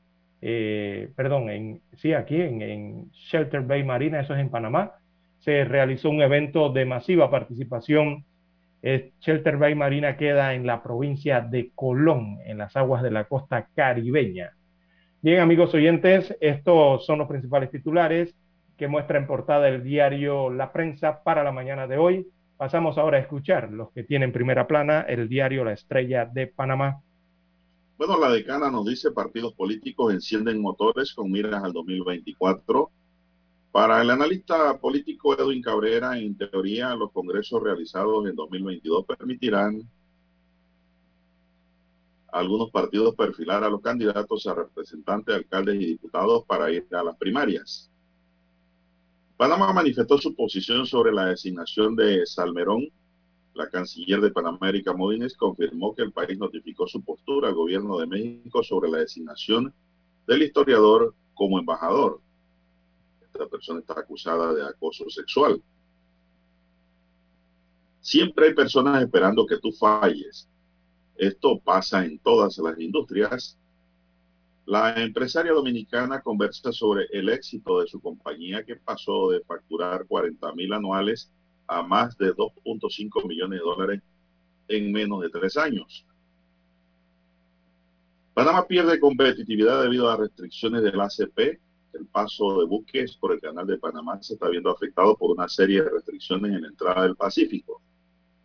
A: eh, perdón, sí, aquí en, en Shelter Bay Marina, eso es en Panamá, se realizó un evento de masiva participación Shelter Bay Marina queda en la provincia de Colón, en las aguas de la costa caribeña. Bien, amigos oyentes, estos son los principales titulares que muestra en portada el diario La Prensa para la mañana de hoy. Pasamos ahora a escuchar los que tienen primera plana el diario La Estrella de Panamá.
C: Bueno, la decana nos dice partidos políticos encienden motores con miras al 2024. Para el analista político Edwin Cabrera, en teoría, los congresos realizados en 2022 permitirán a algunos partidos perfilar a los candidatos a representantes, alcaldes y diputados para ir a las primarias. Panamá manifestó su posición sobre la designación de Salmerón la canciller de Panamá, Erika Modines, confirmó que el país notificó su postura al gobierno de México sobre la designación del historiador como embajador. Esta persona está acusada de acoso sexual. Siempre hay personas esperando que tú falles. Esto pasa en todas las industrias. La empresaria dominicana conversa sobre el éxito de su compañía que pasó de facturar 40 mil anuales a más de 2.5 millones de dólares en menos de tres años. Panamá pierde competitividad debido a restricciones del ACP. El paso de buques por el canal de Panamá se está viendo afectado por una serie de restricciones en la entrada del Pacífico.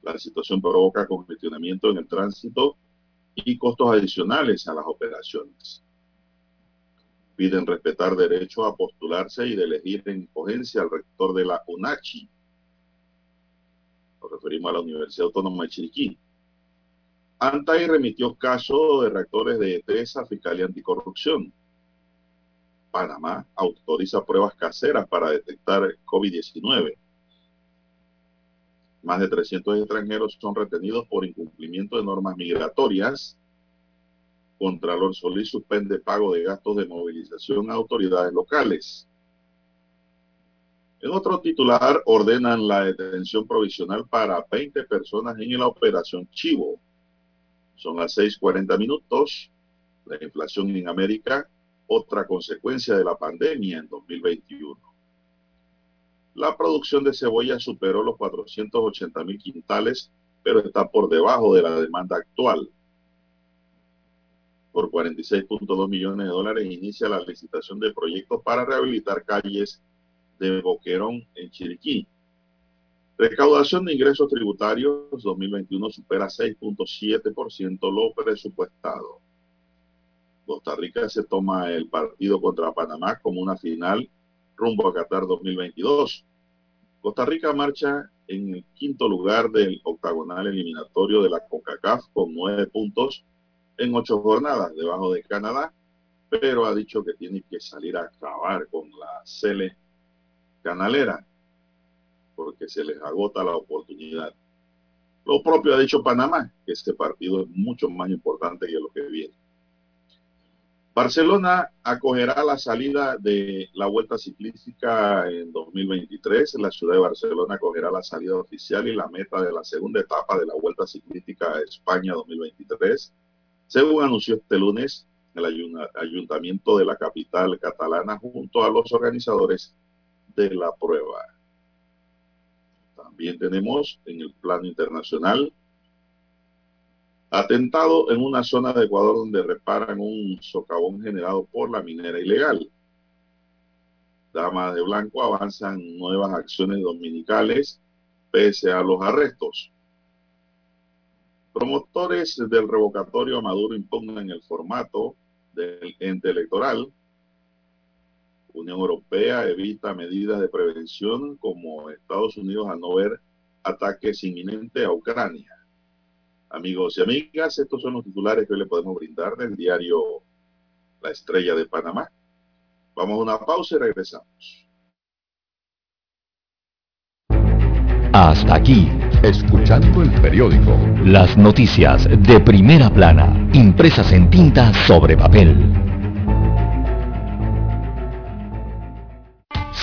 C: La situación provoca congestionamiento en el tránsito y costos adicionales a las operaciones. Piden respetar derecho a postularse y de elegir en cogencia al rector de la UNACHI, referimos a la Universidad Autónoma de Chiriquí. ANTAI remitió caso de reactores de ETS a Fiscalía Anticorrupción. Panamá autoriza pruebas caseras para detectar COVID-19. Más de 300 extranjeros son retenidos por incumplimiento de normas migratorias. Contralor Solís suspende pago de gastos de movilización a autoridades locales. En otro titular, ordenan la detención provisional para 20 personas en la operación Chivo. Son las 6.40 minutos. La inflación en América, otra consecuencia de la pandemia en 2021. La producción de cebolla superó los 480 mil quintales, pero está por debajo de la demanda actual. Por 46.2 millones de dólares inicia la licitación de proyectos para rehabilitar calles de Boquerón en Chiriquí. Recaudación de ingresos tributarios 2021 supera 6.7% lo presupuestado. Costa Rica se toma el partido contra Panamá como una final rumbo a Qatar 2022. Costa Rica marcha en el quinto lugar del octagonal eliminatorio de la CONCACAF con nueve puntos en ocho jornadas debajo de Canadá, pero ha dicho que tiene que salir a acabar con la Cele canalera, porque se les agota la oportunidad. Lo propio ha dicho Panamá, que este partido es mucho más importante que lo que viene. Barcelona acogerá la salida de la Vuelta Ciclística en 2023. La ciudad de Barcelona acogerá la salida oficial y la meta de la segunda etapa de la Vuelta Ciclística a España 2023. Según anunció este lunes el ayuntamiento de la capital catalana junto a los organizadores la prueba. También tenemos en el plano internacional atentado en una zona de Ecuador donde reparan un socavón generado por la minera ilegal. Damas de Blanco avanzan nuevas acciones dominicales pese a los arrestos. Promotores del revocatorio a Maduro impugnan el formato del ente electoral Unión Europea evita medidas de prevención como Estados Unidos a no ver ataques inminentes a Ucrania. Amigos y amigas, estos son los titulares que hoy le podemos brindar del diario La Estrella de Panamá. Vamos a una pausa y regresamos.
B: Hasta aquí, escuchando el periódico. Las noticias de primera plana, impresas en tinta sobre papel.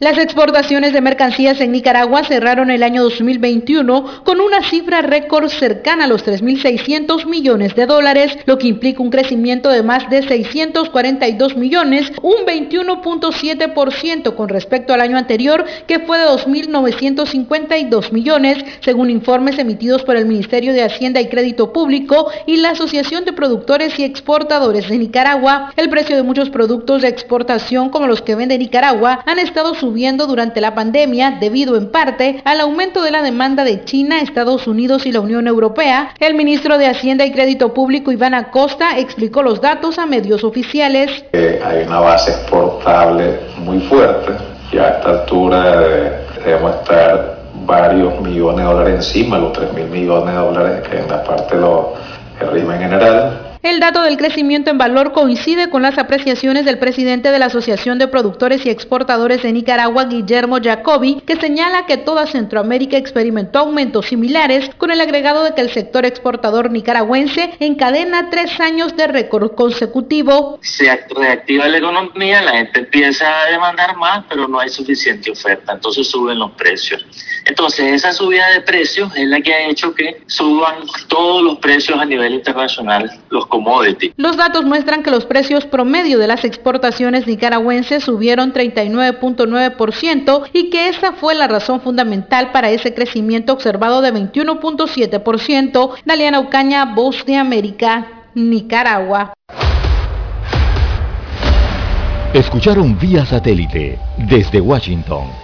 K: Las exportaciones de mercancías en Nicaragua cerraron el año 2021 con una cifra récord cercana a los 3.600 millones de dólares, lo que implica un crecimiento de más de 642 millones, un 21.7% con respecto al año anterior, que fue de 2.952 millones, según informes emitidos por el Ministerio de Hacienda y Crédito Público y la Asociación de Productores y Exportadores de Nicaragua. El precio de muchos productos de exportación, como los que vende Nicaragua, han estado subiendo durante la pandemia debido en parte al aumento de la demanda de China, Estados Unidos y la Unión Europea. El ministro de Hacienda y Crédito Público, Iván Acosta, explicó los datos a medios oficiales.
L: Eh, hay una base exportable muy fuerte y a esta altura eh, debemos estar varios millones de dólares encima, los 3 mil millones de dólares que en la parte del régimen general
K: el dato del crecimiento en valor coincide con las apreciaciones del presidente de la Asociación de Productores y Exportadores de Nicaragua, Guillermo Jacobi, que señala que toda Centroamérica experimentó aumentos similares con el agregado de que el sector exportador nicaragüense encadena tres años de récord consecutivo.
M: Se reactiva la economía, la gente empieza a demandar más, pero no hay suficiente oferta, entonces suben los precios. Entonces esa subida de precios es la que ha hecho que suban todos los precios a nivel internacional, los
K: los datos muestran que los precios promedio de las exportaciones nicaragüenses subieron 39.9% y que esa fue la razón fundamental para ese crecimiento observado de 21.7%. Daliana Ucaña, Voz de América, Nicaragua.
B: Escucharon vía satélite desde Washington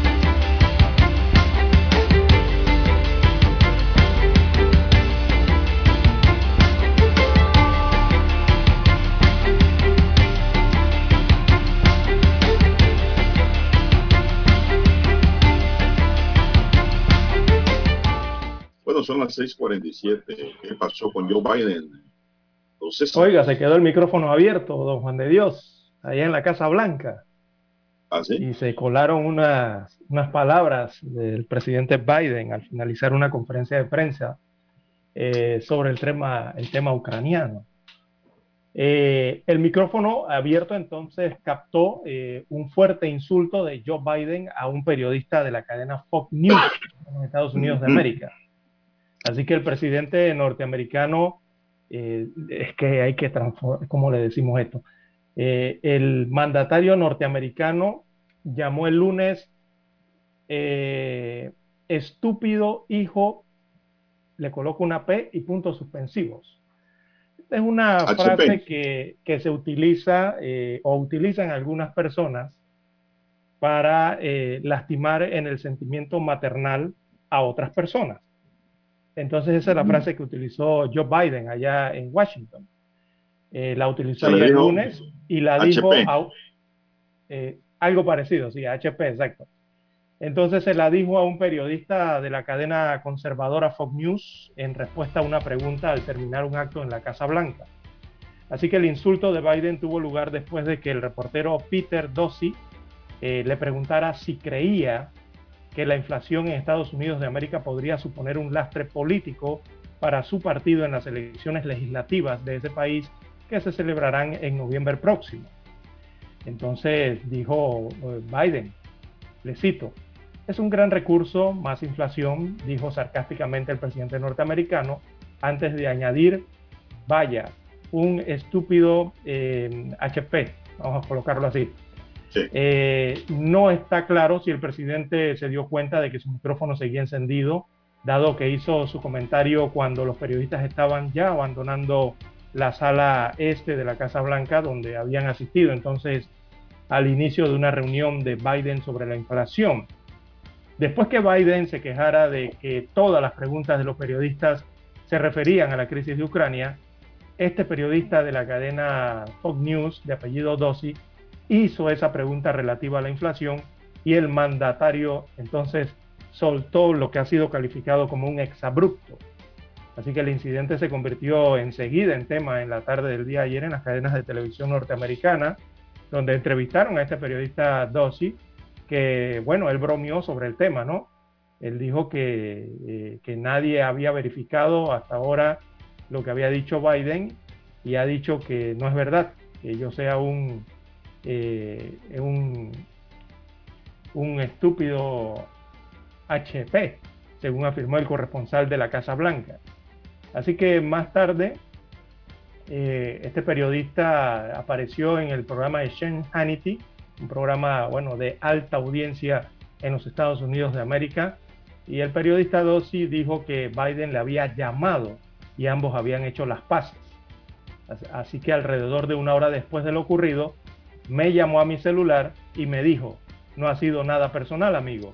C: Son las 6:47. ¿Qué pasó con Joe Biden?
A: Oiga, se quedó el micrófono abierto, don Juan de Dios, allá en la Casa Blanca.
C: ¿Ah,
A: y se colaron unas, unas palabras del presidente Biden al finalizar una conferencia de prensa eh, sobre el tema, el tema ucraniano. Eh, el micrófono abierto entonces captó eh, un fuerte insulto de Joe Biden a un periodista de la cadena Fox News en Estados Unidos de América. Así que el presidente norteamericano, eh, es que hay que transformar, ¿cómo le decimos esto? Eh, el mandatario norteamericano llamó el lunes eh, estúpido hijo, le coloco una P y puntos suspensivos. es una frase que, que, se utiliza o utilizan algunas personas para lastimar en el sentimiento maternal a otras personas. Entonces esa es la frase que utilizó Joe Biden allá en Washington. Eh, la utilizó el lunes y la dijo eh, algo parecido, sí, HP, exacto. Entonces se la dijo a un periodista de la cadena conservadora Fox News en respuesta a una pregunta al terminar un acto en la Casa Blanca. Así que el insulto de Biden tuvo lugar después de que el reportero Peter Dossi eh, le preguntara si creía que la inflación en Estados Unidos de América podría suponer un lastre político para su partido en las elecciones legislativas de ese país que se celebrarán en noviembre próximo. Entonces dijo eh, Biden, le cito, es un gran recurso, más inflación, dijo sarcásticamente el presidente norteamericano, antes de añadir, vaya, un estúpido HP, eh, vamos a colocarlo así. Eh, no está claro si el presidente se dio cuenta de que su micrófono seguía encendido, dado que hizo su comentario cuando los periodistas estaban ya abandonando la sala este de la Casa Blanca, donde habían asistido entonces al inicio de una reunión de Biden sobre la inflación. Después que Biden se quejara de que todas las preguntas de los periodistas se referían a la crisis de Ucrania, este periodista de la cadena Fox News, de apellido Dossi, hizo esa pregunta relativa a la inflación y el mandatario entonces soltó lo que ha sido calificado como un exabrupto. Así que el incidente se convirtió enseguida en tema en la tarde del día ayer en las cadenas de televisión norteamericana, donde entrevistaron a este periodista Dossi, que, bueno, él bromeó sobre el tema, ¿no? Él dijo que, eh, que nadie había verificado hasta ahora lo que había dicho Biden y ha dicho que no es verdad, que yo sea un, eh, un, un estúpido HP, según afirmó el corresponsal de la Casa Blanca. Así que más tarde, eh, este periodista apareció en el programa de Sean Hannity, un programa bueno, de alta audiencia en los Estados Unidos de América, y el periodista Dossi dijo que Biden le había llamado y ambos habían hecho las paces. Así que alrededor de una hora después de lo ocurrido, me llamó a mi celular y me dijo, no ha sido nada personal, amigo.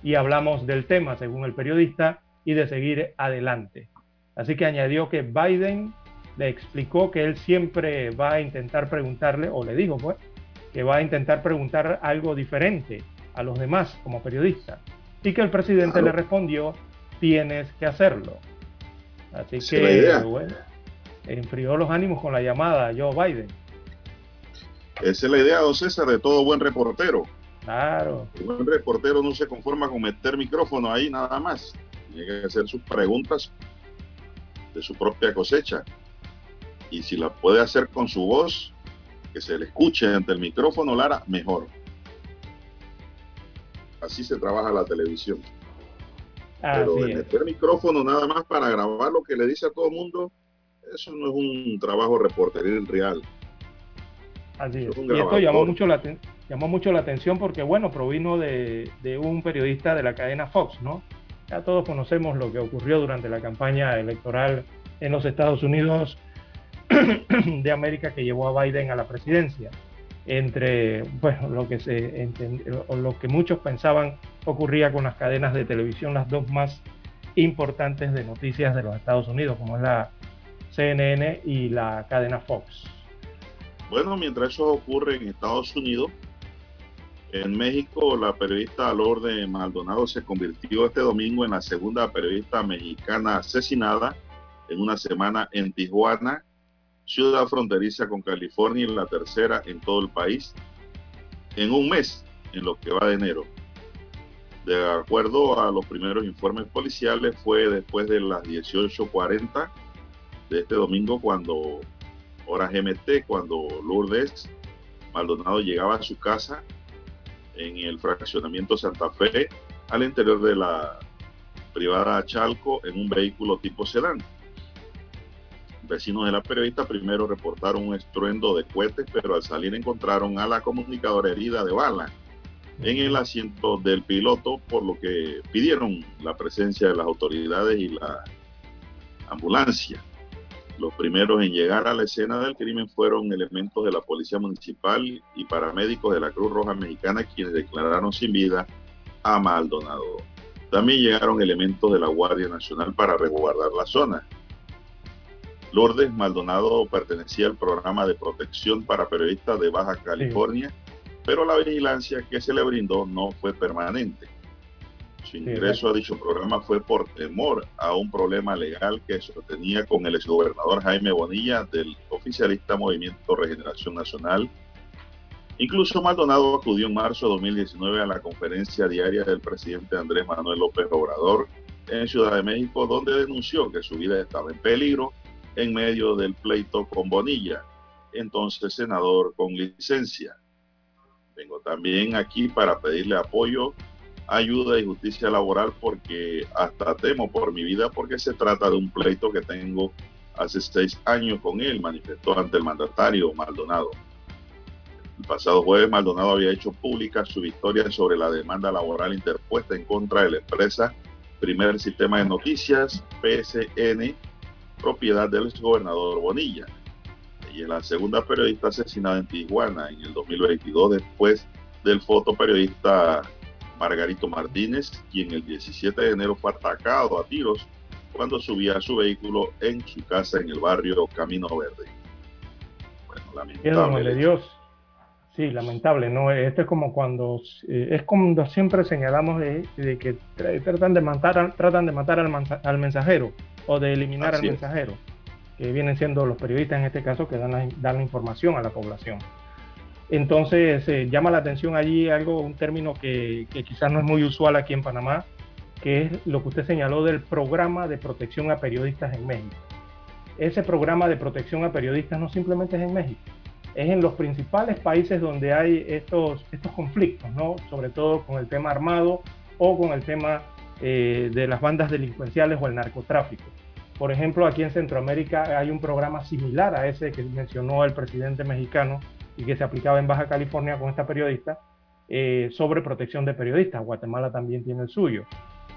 A: Y hablamos del tema, según el periodista, y de seguir adelante. Así que añadió que Biden le explicó que él siempre va a intentar preguntarle, o le dijo pues, que va a intentar preguntar algo diferente a los demás como periodista. Y que el presidente le respondió, tienes que hacerlo. Así que, bueno, enfrió los ánimos con la llamada Joe Biden.
C: Esa es la idea, don César, de todo buen reportero.
A: Claro.
C: El buen reportero no se conforma con meter micrófono ahí nada más. Tiene que hacer sus preguntas de su propia cosecha. Y si la puede hacer con su voz, que se le escuche ante el micrófono, Lara, mejor. Así se trabaja la televisión. Pero de meter micrófono nada más para grabar lo que le dice a todo el mundo, eso no es un trabajo reporteril real.
A: Así es. y esto llamó mucho, la, llamó mucho la atención porque, bueno, provino de, de, un periodista de la cadena Fox, ¿no? Ya todos conocemos lo que ocurrió durante la campaña electoral en los Estados Unidos de América que llevó a Biden a la presidencia entre bueno, lo, que se o lo que muchos pensaban ocurría con las cadenas de televisión, las dos más importantes de noticias de los Estados Unidos, como es la CNN y la cadena Fox.
C: Bueno, mientras eso ocurre en Estados Unidos, en México la periodista Lourdes Maldonado se convirtió este domingo en la segunda periodista mexicana asesinada en una semana en Tijuana ciudad fronteriza con California y la tercera en todo el país en un mes, en lo que va de enero. De acuerdo a los primeros informes policiales, fue después de las 18.40 de este domingo cuando, hora GMT, cuando Lourdes Maldonado llegaba a su casa en el fraccionamiento Santa Fe, al interior de la privada Chalco, en un vehículo tipo sedán. Vecinos de la periodista primero reportaron un estruendo de cohetes, pero al salir encontraron a la comunicadora herida de bala en el asiento del piloto, por lo que pidieron la presencia de las autoridades y la ambulancia. Los primeros en llegar a la escena del crimen fueron elementos de la Policía Municipal y paramédicos de la Cruz Roja Mexicana quienes declararon sin vida a Maldonado. También llegaron elementos de la Guardia Nacional para resguardar la zona. Lourdes Maldonado pertenecía al programa de protección para periodistas de Baja California, pero la vigilancia que se le brindó no fue permanente. Su ingreso a dicho programa fue por temor a un problema legal que sostenía con el exgobernador Jaime Bonilla del oficialista Movimiento Regeneración Nacional. Incluso Maldonado acudió en marzo de 2019 a la conferencia diaria del presidente Andrés Manuel López Obrador en Ciudad de México, donde denunció que su vida estaba en peligro en medio del pleito con Bonilla, entonces senador con licencia. Vengo también aquí para pedirle apoyo ayuda y justicia laboral porque hasta temo por mi vida porque se trata de un pleito que tengo hace seis años con él, manifestó ante el mandatario Maldonado. El pasado jueves Maldonado había hecho pública su victoria sobre la demanda laboral interpuesta en contra de la empresa Primer Sistema de Noticias, PSN, propiedad del exgobernador Bonilla. Y es la segunda periodista asesinada en Tijuana en el 2022 después del fotoperiodista Margarito Martínez, quien el 17 de enero fue atacado a tiros cuando subía a su vehículo en su casa en el barrio Camino Verde.
A: Bueno, lamentable. Dios. Sí, lamentable, ¿no? Esto es como cuando, eh, es como siempre señalamos de, que tratan de matar, tratan de matar al, mensajero o de eliminar al mensajero, que vienen siendo los periodistas en este caso que dan dan la información a la población. Entonces eh, llama la atención allí algo, un término que, quizás no es muy usual aquí en Panamá, que es lo que usted señaló del programa de protección a periodistas en México. Ese programa de protección a periodistas no simplemente es en México, es en los principales países donde hay estos, estos conflictos, ¿no? sobre todo con el tema armado o con el tema eh, de las bandas delincuenciales o el narcotráfico. Por ejemplo, aquí en Centroamérica hay un programa similar a ese que mencionó el presidente mexicano, y que se aplicaba en Baja California con esta periodista eh, sobre protección de periodistas. Guatemala también tiene el suyo.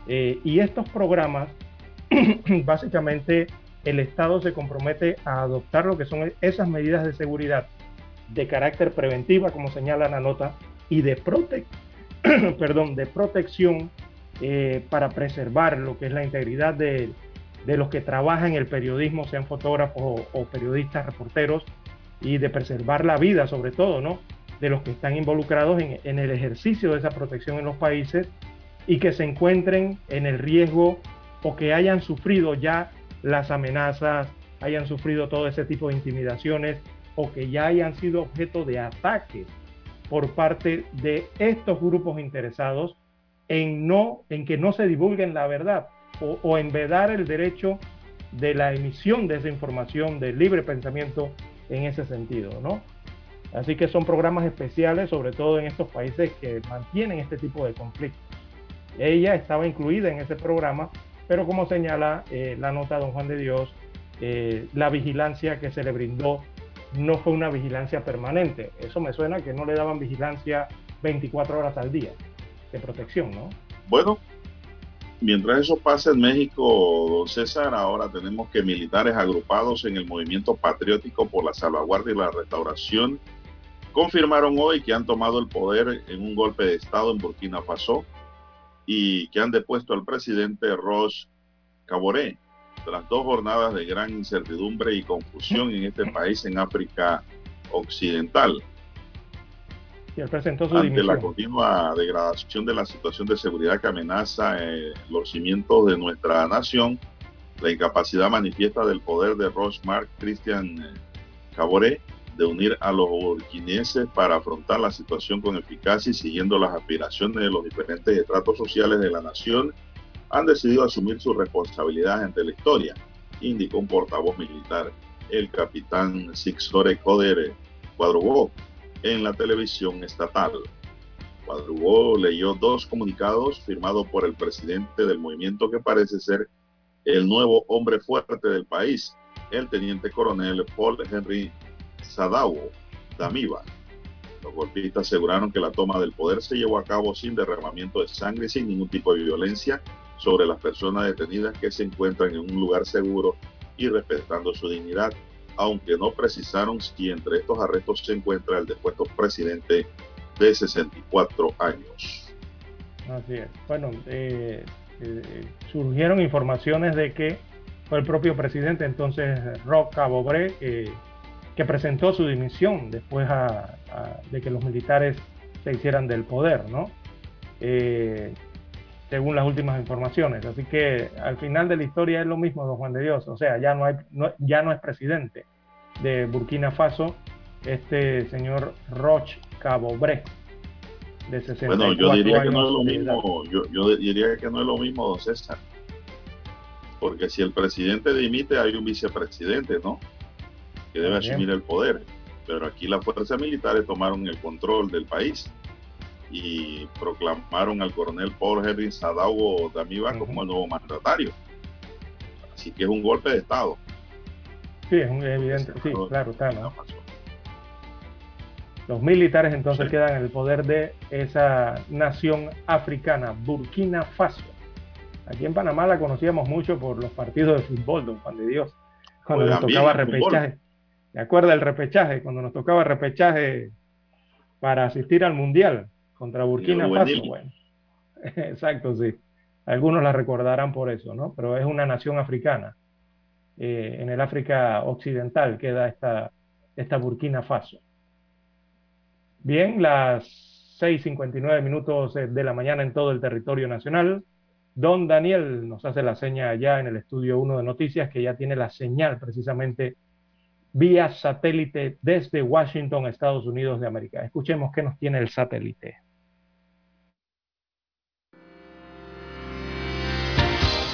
A: Eh, y estos programas, básicamente, el Estado se compromete a adoptar lo que son esas medidas de seguridad de carácter preventiva, como señala la nota, y de, protección eh, para preservar lo que es la integridad de, de, los que trabajan en el periodismo, sean fotógrafos o periodistas, reporteros, y de preservar la vida, sobre todo, ¿no? De los que están involucrados en, el ejercicio de esa protección en los países y que se encuentren en el riesgo o que hayan sufrido ya las amenazas, hayan sufrido todo ese tipo de intimidaciones o que ya hayan sido objeto de ataques por parte de estos grupos interesados en no en que no se divulguen la verdad o, o en vedar el derecho de la emisión de esa información de libre pensamiento en ese sentido, ¿no? Así que son programas especiales, sobre todo en estos países que mantienen este tipo de conflictos. Ella estaba incluida en ese programa, pero como señala eh, la nota Don Juan de Dios, eh, la vigilancia que se le brindó no fue una vigilancia permanente. Eso me suena que no le daban vigilancia 24 horas al día de protección, ¿no?
C: Bueno, Mientras eso pasa en México, don César, ahora tenemos que militares agrupados en el movimiento patriótico por la salvaguardia y la restauración confirmaron hoy que han tomado el poder en un golpe de Estado en Burkina Faso y que han depuesto al presidente Roche Caboré tras dos jornadas de gran incertidumbre y confusión en este país en África Occidental ante la continua degradación de la situación de seguridad que amenaza eh, los cimientos de nuestra nación, la incapacidad manifiesta del poder de Rochmark Christian eh, Caboret de unir a los burkineses para afrontar la situación con eficacia y siguiendo las aspiraciones de los diferentes estratos sociales de la nación, han decidido asumir su responsabilidad ante la historia, indicó un portavoz militar, el capitán Sixore Coder Cuadrobó, en la televisión estatal. Cuadrugó leyó dos comunicados firmados por el presidente del movimiento que parece ser el nuevo hombre fuerte del país, el teniente coronel Paul Henry Sadawo Damiba. Los golpistas aseguraron que la toma del poder se llevó a cabo sin derramamiento de sangre y sin ningún tipo de violencia sobre las personas detenidas que se encuentran en un lugar seguro y respetando su dignidad aunque no precisaron si entre estos arrestos se encuentra el depuesto presidente de 64 años.
A: Así es. Bueno, eh, eh, surgieron informaciones de que fue el propio presidente entonces Roca Bobré que presentó su dimisión después de que los militares se hicieran del poder, ¿no? Eh, según las últimas informaciones. Así que al final de la historia es lo mismo, don Juan de Dios. O sea, ya no, hay, ya no es presidente de Burkina Faso este señor Roch Cabobre,
C: de 64 Bueno, yo diría que no es lo mismo, yo, yo diría que no es lo mismo, don César. Porque si el presidente dimite, hay un vicepresidente, ¿no? Que debe asumir el poder. Pero aquí las fuerzas militares tomaron el control del país y proclamaron al coronel Paul Henry Sadaugo Damiba como el nuevo mandatario. Así que es un golpe de Estado.
A: Sí, es evidente, sí, claro, está, Los militares entonces quedan en el poder de esa nación africana, Burkina Faso. Aquí en Panamá la conocíamos mucho por los partidos de fútbol, don Juan de Dios. Cuando nos tocaba repechaje. ¿Te acuerdas del repechaje? Cuando nos tocaba repechaje para asistir al Mundial contra Burkina Faso. Bueno, exacto, sí. Algunos la recordarán por eso, ¿no? Pero es una nación africana. Eh, en el África Occidental queda esta, esta Burkina Faso. Bien, las 6.59 minutos de la mañana en todo el territorio nacional. Don Daniel nos hace la seña ya en el estudio 1 de noticias que ya tiene la señal precisamente vía satélite desde Washington, Estados Unidos de América. Escuchemos qué nos tiene el satélite.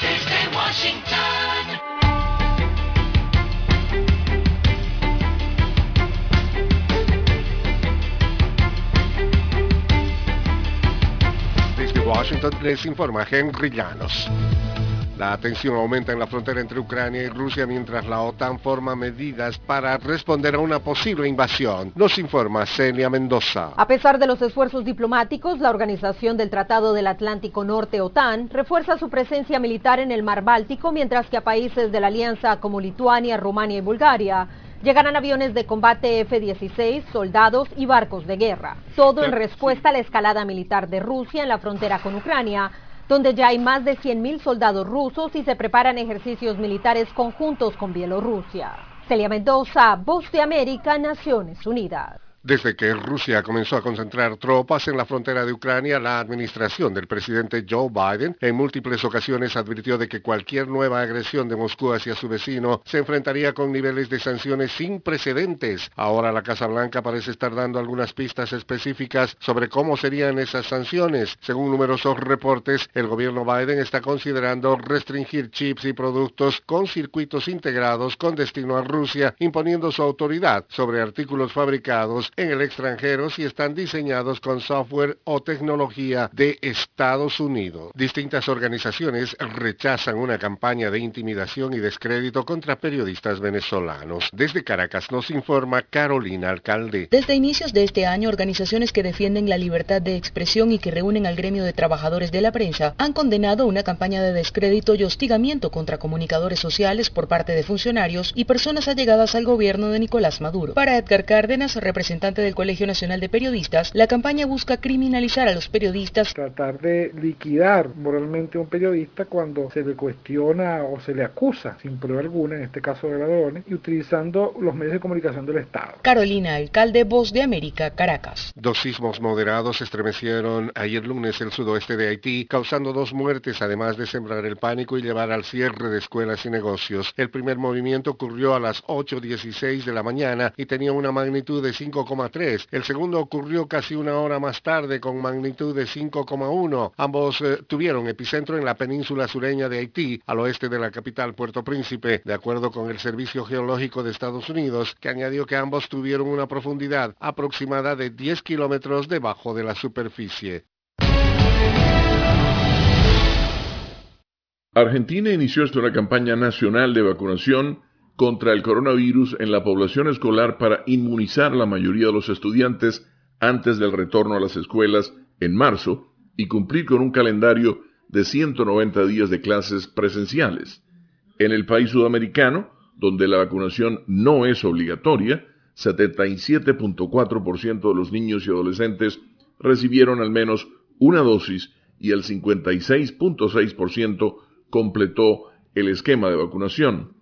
N: Desde Washington.
F: Desde Washington les informa Henry Llanos. La tensión aumenta en la frontera entre Ucrania y Rusia mientras la OTAN forma medidas para responder a una posible invasión. Nos informa Celia Mendoza.
O: A pesar de los esfuerzos diplomáticos, la Organización del Tratado del Atlántico Norte, OTAN, refuerza su presencia militar en el mar Báltico, mientras que a países de la alianza como Lituania, Rumania y Bulgaria llegarán aviones de combate F-16, soldados y barcos de guerra. Todo en respuesta a la escalada militar de Rusia en la frontera con Ucrania, donde ya hay más de 100.000 soldados rusos y se preparan ejercicios militares conjuntos con Bielorrusia. Celia Mendoza, Voz de América, Naciones Unidas.
F: Desde que Rusia comenzó a concentrar tropas en la frontera de Ucrania, la administración del presidente Joe Biden en múltiples ocasiones advirtió de que cualquier nueva agresión de Moscú hacia su vecino se enfrentaría con niveles de sanciones sin precedentes. Ahora la Casa Blanca parece estar dando algunas pistas específicas sobre cómo serían esas sanciones. Según numerosos reportes, el gobierno Biden está considerando restringir chips y productos con circuitos integrados con destino a Rusia, imponiendo su autoridad sobre artículos fabricados en el extranjero si están diseñados con software o tecnología de Estados Unidos. Distintas organizaciones rechazan una campaña de intimidación y descrédito contra periodistas venezolanos. Desde Caracas nos informa Carolina Alcalde.
P: Desde inicios de este año, organizaciones que defienden la libertad de expresión y que reúnen al gremio de trabajadores de la prensa han condenado una campaña de descrédito y hostigamiento contra comunicadores sociales por parte de funcionarios y personas allegadas al gobierno de Nicolás Maduro. Para Edgar Cárdenas, representante del Colegio Nacional de Periodistas, la campaña busca criminalizar a los periodistas.
Q: Tratar de liquidar moralmente a un periodista cuando se le cuestiona o se le acusa sin prueba alguna, en este caso de ladrones, y utilizando los medios de comunicación del Estado.
P: Carolina, alcalde Voz de América, Caracas.
F: Dos sismos moderados estremecieron ayer lunes el sudoeste de Haití, causando dos muertes, además de sembrar el pánico y llevar al cierre de escuelas y negocios. El primer movimiento ocurrió a las 8.16 de la mañana y tenía una magnitud de 5 el segundo ocurrió casi una hora más tarde con magnitud de 5,1. Ambos eh, tuvieron epicentro en la península sureña de Haití, al oeste de la capital Puerto Príncipe, de acuerdo con el Servicio Geológico de Estados Unidos, que añadió que ambos tuvieron una profundidad aproximada de 10 kilómetros debajo de la superficie.
R: Argentina inició una campaña nacional de vacunación contra el coronavirus en la población escolar para inmunizar la mayoría de los estudiantes antes del retorno a las escuelas en marzo y cumplir con un calendario de 190 días de clases presenciales. En el país sudamericano, donde la vacunación no es obligatoria, 77.4% de los niños y adolescentes recibieron al menos una dosis y el 56.6% completó el esquema de vacunación.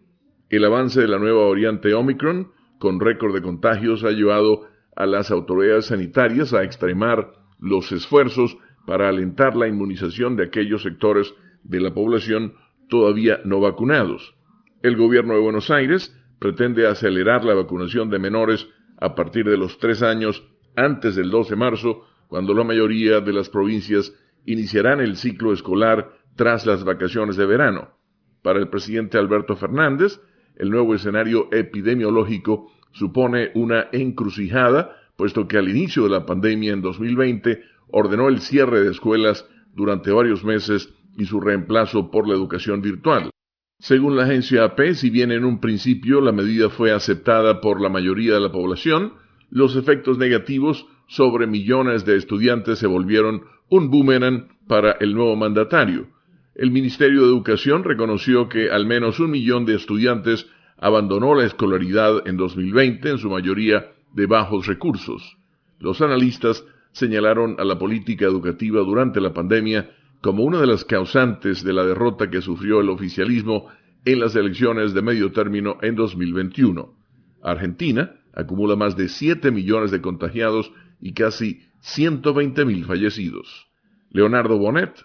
R: El avance de la nueva variante Omicron, con récord de contagios, ha llevado a las autoridades sanitarias a extremar los esfuerzos para alentar la inmunización de aquellos sectores de la población todavía no vacunados. El gobierno de Buenos Aires pretende acelerar la vacunación de menores a partir de los tres años antes del 2 de marzo, cuando la mayoría de las provincias iniciarán el ciclo escolar tras las vacaciones de verano. Para el presidente Alberto Fernández, el nuevo escenario epidemiológico supone una encrucijada, puesto que al inicio de la pandemia en 2020 ordenó el cierre de escuelas durante varios meses y su reemplazo por la educación virtual. Según la agencia AP, si bien en un principio la medida fue aceptada por la mayoría de la población, los efectos negativos sobre millones de estudiantes se volvieron un boomerang para el nuevo mandatario. El Ministerio de Educación reconoció que al menos un millón de estudiantes abandonó la escolaridad en 2020, en su mayoría de bajos recursos. Los analistas señalaron a la política educativa durante la pandemia como una de las causantes de la derrota que sufrió el oficialismo en las elecciones de medio término en 2021. Argentina acumula más de 7 millones de contagiados y casi 120 mil fallecidos. Leonardo Bonet,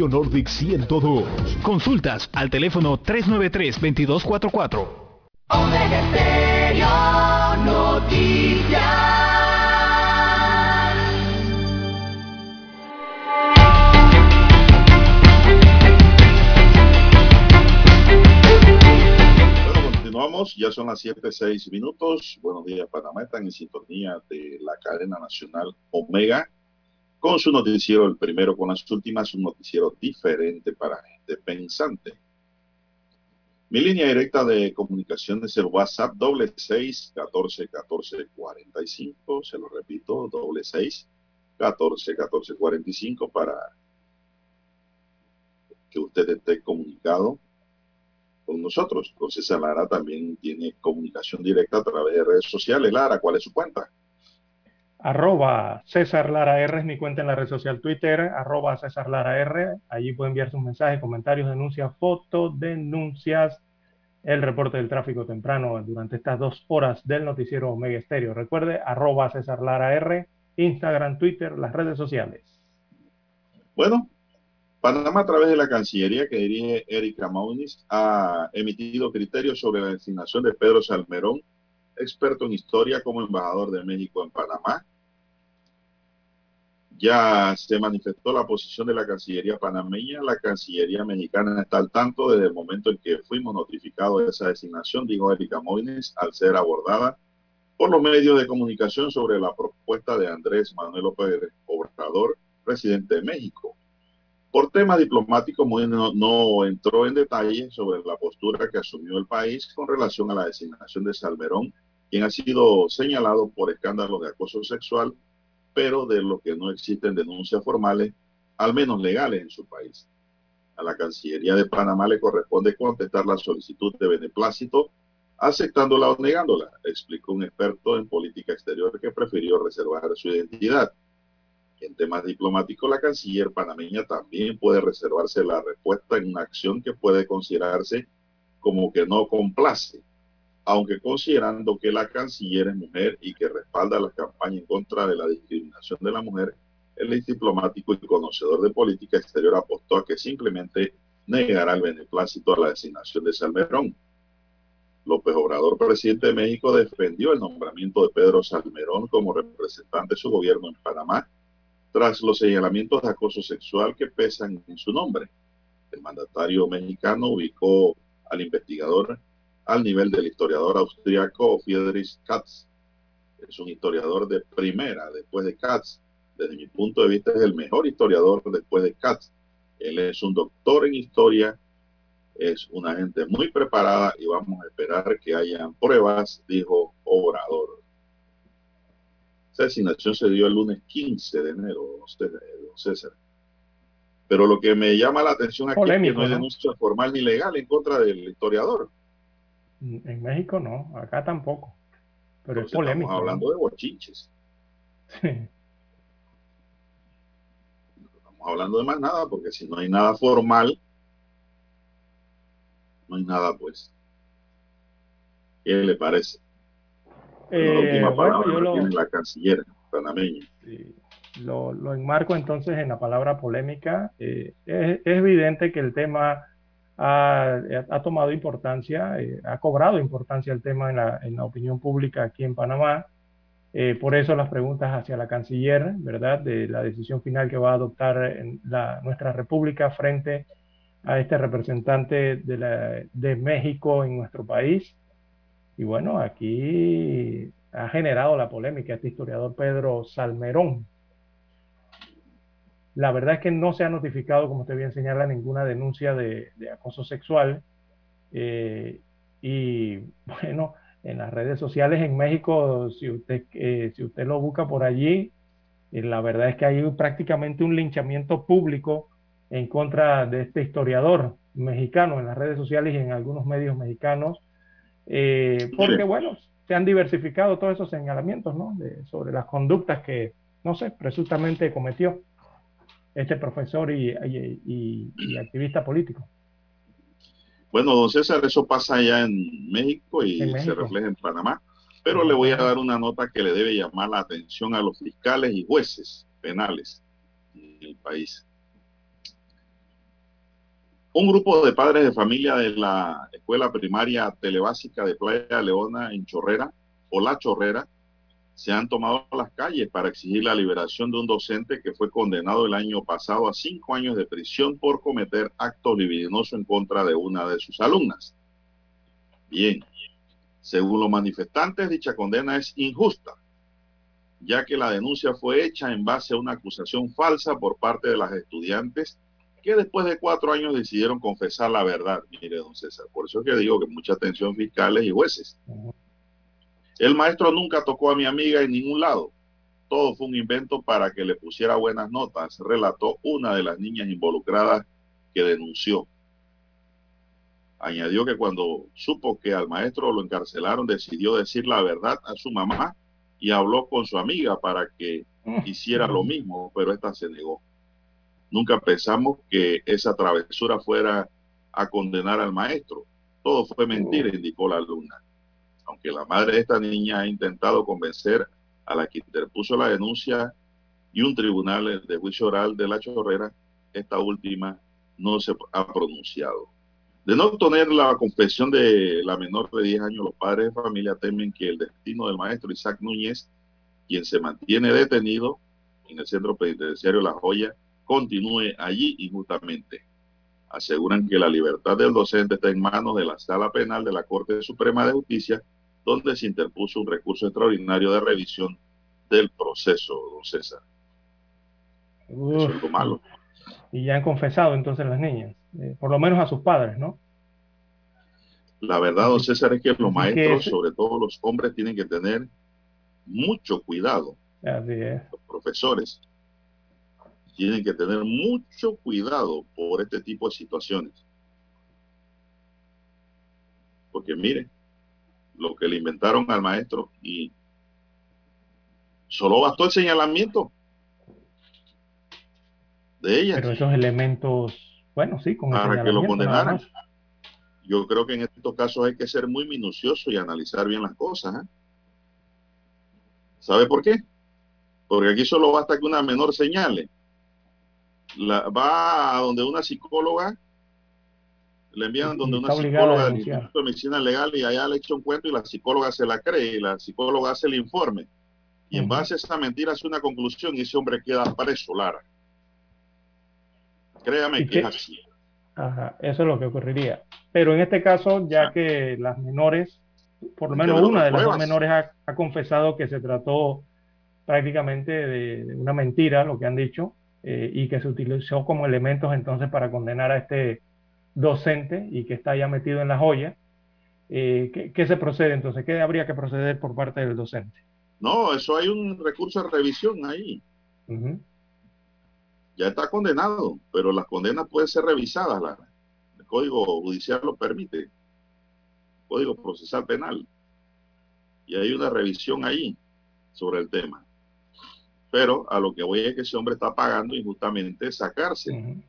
S: Nordic 102.
T: Consultas al teléfono 393-2244.
U: Omega Noticias.
C: Continuamos, ya son las 7, minutos. Buenos días, Panamá. Están en sintonía de la cadena nacional Omega con su noticiero, el primero con las últimas, un noticiero diferente para gente pensante. Mi línea directa de comunicación es el WhatsApp doble seis catorce catorce cuarenta y cinco. Se lo repito, doble seis catorce catorce cuarenta y cinco para que usted esté comunicado con nosotros. César Lara también tiene comunicación directa a través de redes sociales. Lara, ¿cuál es su cuenta?
A: Arroba César Lara R es mi cuenta en la red social Twitter, arroba César Lara R. Allí puede enviar sus mensajes, comentarios, denuncias, fotos, denuncias, el reporte del tráfico temprano durante estas dos horas del noticiero Omega Estéreo. Recuerde, arroba César Lara R, Instagram, Twitter, las redes sociales.
C: Bueno, Panamá a través de la Cancillería que dirige Erika Maunis ha emitido criterios sobre la designación de Pedro Salmerón, experto en historia como embajador de México en Panamá ya se manifestó la posición de la Cancillería panameña. La Cancillería mexicana está al tanto desde el momento en que fuimos notificados de esa designación, dijo Erika Moines, al ser abordada por los medios de comunicación sobre la propuesta de Andrés Manuel López Obrador, presidente de México. Por temas diplomáticos, Moines no, no entró en detalle sobre la postura que asumió el país con relación a la designación de Salmerón, quien ha sido señalado por escándalos de acoso sexual pero de lo que no existen denuncias formales, al menos legales en su país. A la Cancillería de Panamá le corresponde contestar la solicitud de beneplácito, aceptándola o negándola, explicó un experto en política exterior que prefirió reservar su identidad. En temas diplomáticos, la canciller panameña también puede reservarse la respuesta en una acción que puede considerarse como que no complace, aunque considerando que la canciller es mujer y que respalda la campaña en contra de la discriminación de la mujer, el ex diplomático y conocedor de política exterior apostó a que simplemente negará el beneplácito a la designación de Salmerón. López Obrador, presidente de México, defendió el nombramiento de Pedro Salmerón como representante de su gobierno en Panamá tras los señalamientos de acoso sexual que pesan en su nombre. El mandatario mexicano ubicó al investigador al nivel del historiador austriaco Friedrich Katz. Es un historiador de primera después de Katz. Desde mi punto de vista es el mejor historiador después de Katz. Él es un doctor en historia, es una gente muy preparada y vamos a esperar que hayan pruebas, dijo Obrador. Esa designación se dio el lunes 15 de enero, don César. Pero lo que me llama la atención aquí
A: Polémico,
C: es que no hay denuncia formal ni legal en contra del historiador.
A: En México no, acá tampoco. Pero es polémico.
C: Estamos hablando de bochinches.
A: Sí.
C: Estamos hablando de más nada, porque si no hay nada formal, no hay nada, pues. ¿Qué le parece? La
A: Eh,
C: última
A: bueno,
C: palabra
A: yo lo,
C: tiene la canciller panameña.
A: lo, lo enmarco entonces en la palabra polémica. Eh, es, es evidente que el tema ha, tomado importancia, eh, ha cobrado importancia el tema en la, opinión pública aquí en Panamá. Eh, por eso las preguntas hacia la canciller, ¿verdad? De la decisión final que va a adoptar en la, nuestra república frente a este representante de México en nuestro país. Y bueno, aquí ha generado la polémica este historiador Pedro Salmerón. La verdad es que no se ha notificado, como usted bien señala, ninguna denuncia de, de acoso sexual. Eh, y bueno, en las redes sociales en México, si usted, eh, si usted lo busca por allí, eh, la verdad es que hay prácticamente un linchamiento público en contra de este historiador mexicano en las redes sociales y en algunos medios mexicanos, eh, porque bueno, se han diversificado todos esos señalamientos, ¿no? De- sobre las conductas que, no sé, presuntamente cometió este profesor y, y- y- y activista político.
C: Bueno, don César, eso pasa allá en México y
A: En
C: se refleja en Panamá. Pero le voy a dar una nota que le debe llamar la atención a los fiscales y jueces penales en el país. Un grupo de padres de familia de la escuela primaria telebásica de Playa Leona en Chorrera, o La Chorrera, se han tomado las calles para exigir la liberación de un docente que fue condenado el año pasado a cinco años de prisión por cometer actos libidinosos en contra de una de sus alumnas. Bien, según los manifestantes, dicha condena es injusta, ya que la denuncia fue hecha en base a una acusación falsa por parte de las estudiantes que después de cuatro años decidieron confesar la verdad. Mire, don César, por eso es que digo que mucha atención fiscales y jueces. El maestro nunca tocó a mi amiga en ningún lado. Todo fue un invento para que le pusiera buenas notas, relató una de las niñas involucradas que denunció. Añadió que cuando supo que al maestro lo encarcelaron, decidió decir la verdad a su mamá y habló con su amiga para que hiciera lo mismo, pero esta se negó. Nunca pensamos que esa travesura fuera a condenar al maestro. Todo fue mentira, indicó la alumna. Aunque la madre de esta niña ha intentado convencer a la que interpuso la denuncia y un tribunal de juicio oral de la chorrera, esta última no se ha pronunciado. De no obtener la confesión de la menor de 10 años, los padres de familia temen que el destino del maestro Isaac Núñez, quien se mantiene detenido en el centro penitenciario La Joya, continúe allí injustamente. Aseguran que la libertad del docente está en manos de la Sala Penal de la Corte Suprema de Justicia, donde se interpuso un recurso extraordinario de revisión del proceso, don César. Eso es lo malo.
A: Y ya han confesado entonces las niñas, eh, por lo menos a sus padres, ¿no?
C: La verdad, don César, es que los
A: Así
C: maestros, sobre todo los hombres, tienen que tener mucho cuidado.
A: Así es.
C: Los profesores tienen que tener mucho cuidado por este tipo de situaciones. Porque mire, lo que le inventaron al maestro y solo bastó el señalamiento. de ellas.
A: Pero esos elementos, bueno, sí, con el
C: para que lo condenaran. Yo creo que en estos casos hay que ser muy minucioso y analizar bien las cosas. ¿eh? ¿Sabe por qué? Porque aquí solo basta que una menor señale. La- va a donde una psicóloga, le envían donde una psicóloga del. Instituto de Medicina Legal y allá le echa un cuento y la psicóloga se la cree y la psicóloga hace el informe. Y en base a esa mentira hace una conclusión y ese hombre queda preso, Lara. Créame
A: ¿Y
C: que es así.
A: Ajá, eso es lo que ocurriría. Pero en este caso, ya que las menores, por lo menos una de las dos menores ha, ha confesado que se trató prácticamente de, de una mentira, lo que han dicho, eh, y que se utilizó como elementos entonces para condenar a este docente y que está ya metido en la joya. Eh, ¿qué, qué se procede entonces? ¿Qué habría que proceder por parte del docente?
C: No, eso hay un recurso de revisión ahí. Ya está condenado, pero las condenas pueden ser revisadas. Lara. El Código Judicial lo permite. Código Procesal Penal. Y hay una revisión ahí sobre el tema. Pero a lo que voy es que ese hombre está pagando injustamente esa cárcel.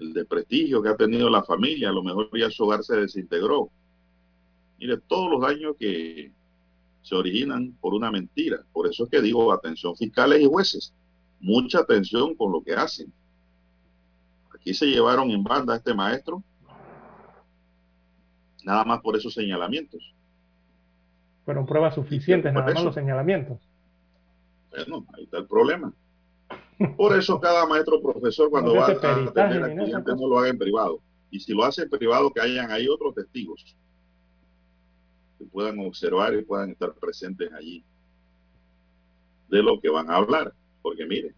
C: El desprestigio que ha tenido la familia, a lo mejor ya su hogar se desintegró. Mire, todos los daños que se originan por una mentira. Por eso es que digo, atención fiscales y jueces, mucha atención con lo que hacen. Aquí se llevaron en banda a este maestro, nada más por esos señalamientos.
A: Fueron pruebas suficientes, nada más los señalamientos.
C: Bueno, ahí está el problema. Por eso cada maestro profesor cuando
A: No
C: va a
A: hace peritaje
C: atender a
A: ni nada,
C: clientes
A: cosa.
C: no lo haga en privado. Y si lo hace en privado, que hayan ahí otros testigos que puedan observar y puedan estar presentes allí de lo que van a hablar. Porque mire,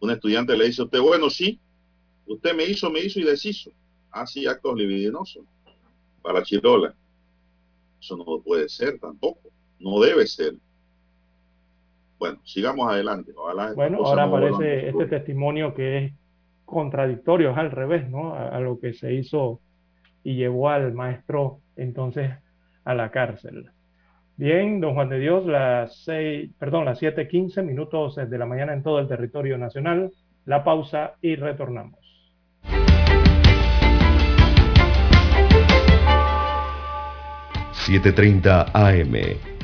C: un estudiante le dice a usted, bueno, sí, usted me hizo, me hizo y deshizo. Así actos libidinosos para la chirola. Eso no puede ser tampoco. No debe ser. Bueno, sigamos adelante. Ojalá
A: Bueno, ahora aparece este testimonio que es contradictorio, es al revés, ¿no? A, a lo que se hizo y llevó al maestro entonces a la cárcel. Bien, don Juan de Dios, las seis, perdón, las 7:15 minutos de la mañana en todo el territorio nacional. La pausa y retornamos.
V: ...7.30 AM...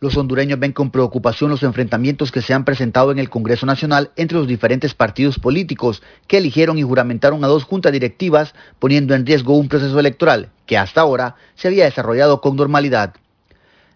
W: Los hondureños ven con preocupación los enfrentamientos que se han presentado en el Congreso Nacional entre los diferentes partidos políticos que eligieron y juramentaron a dos juntas directivas poniendo en riesgo un proceso electoral que hasta ahora se había desarrollado con normalidad.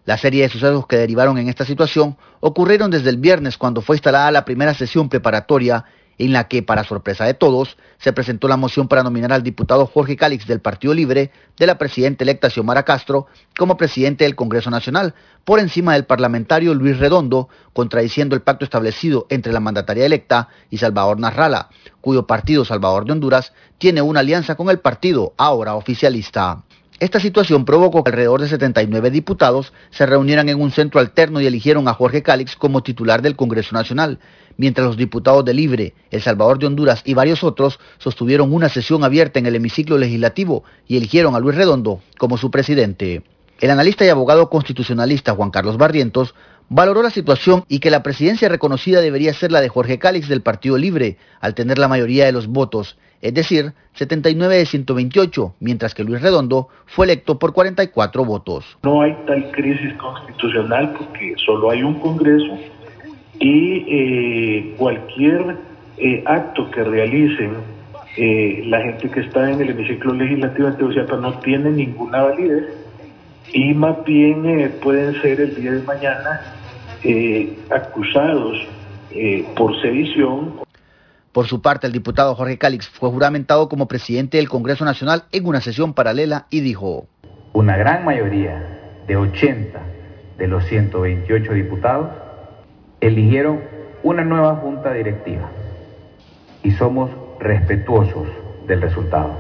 W: La serie de sucesos que derivaron en esta situación ocurrieron desde el viernes cuando fue instalada la primera sesión preparatoria en la que, para sorpresa de todos, se presentó la moción para nominar al diputado Jorge Cálix del Partido Libre de la presidenta electa Xiomara Castro como presidente del Congreso Nacional, por encima del parlamentario Luis Redondo, contradiciendo el pacto establecido entre la mandataria electa y Salvador Narrala, cuyo partido Salvador de Honduras tiene una alianza con el partido ahora oficialista. Esta situación provocó que alrededor de 79 diputados se reunieran en un centro alterno y eligieron a Jorge Cálix como titular del Congreso Nacional, mientras los diputados de Libre, El Salvador de Honduras y varios otros sostuvieron una sesión abierta en el hemiciclo legislativo y eligieron a Luis Redondo como su presidente. El analista y abogado constitucionalista Juan Carlos Barrientos valoró la situación y que la presidencia reconocida debería ser la de Jorge Cálix del Partido Libre, al tener la mayoría de los votos, es decir, 79 de 128, mientras que Luis Redondo fue electo por 44 votos.
X: No hay tal crisis constitucional porque solo hay un Congreso y eh, cualquier eh, acto que realicen eh, la gente que está en el hemiciclo legislativo de Tegucigalpa no tiene ninguna validez y más bien pueden ser el día de mañana acusados por sedición
W: Por su parte, el diputado Jorge Cálix fue juramentado como presidente del Congreso Nacional en una sesión paralela y dijo,
Y: una gran mayoría de 80
Z: de los 128 diputados eligieron una nueva junta directiva y somos respetuosos del resultado.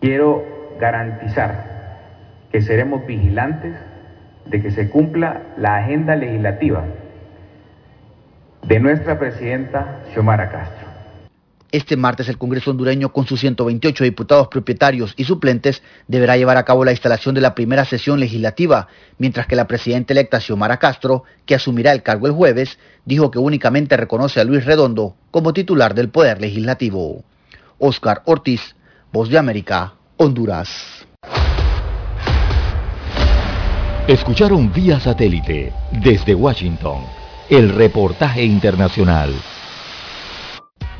Z: Quiero garantizar que seremos vigilantes de que se cumpla la agenda legislativa de nuestra presidenta Xiomara Castro.
W: Este martes el Congreso hondureño con sus 128 diputados propietarios y suplentes deberá llevar a cabo la instalación de la primera sesión legislativa, mientras que la presidenta electa Xiomara Castro, que asumirá el cargo el jueves, dijo que únicamente reconoce a Luis Redondo como titular del Poder Legislativo. Oscar Ortiz, Voz de América, Honduras.
B: Escucharon vía satélite desde Washington el reportaje internacional.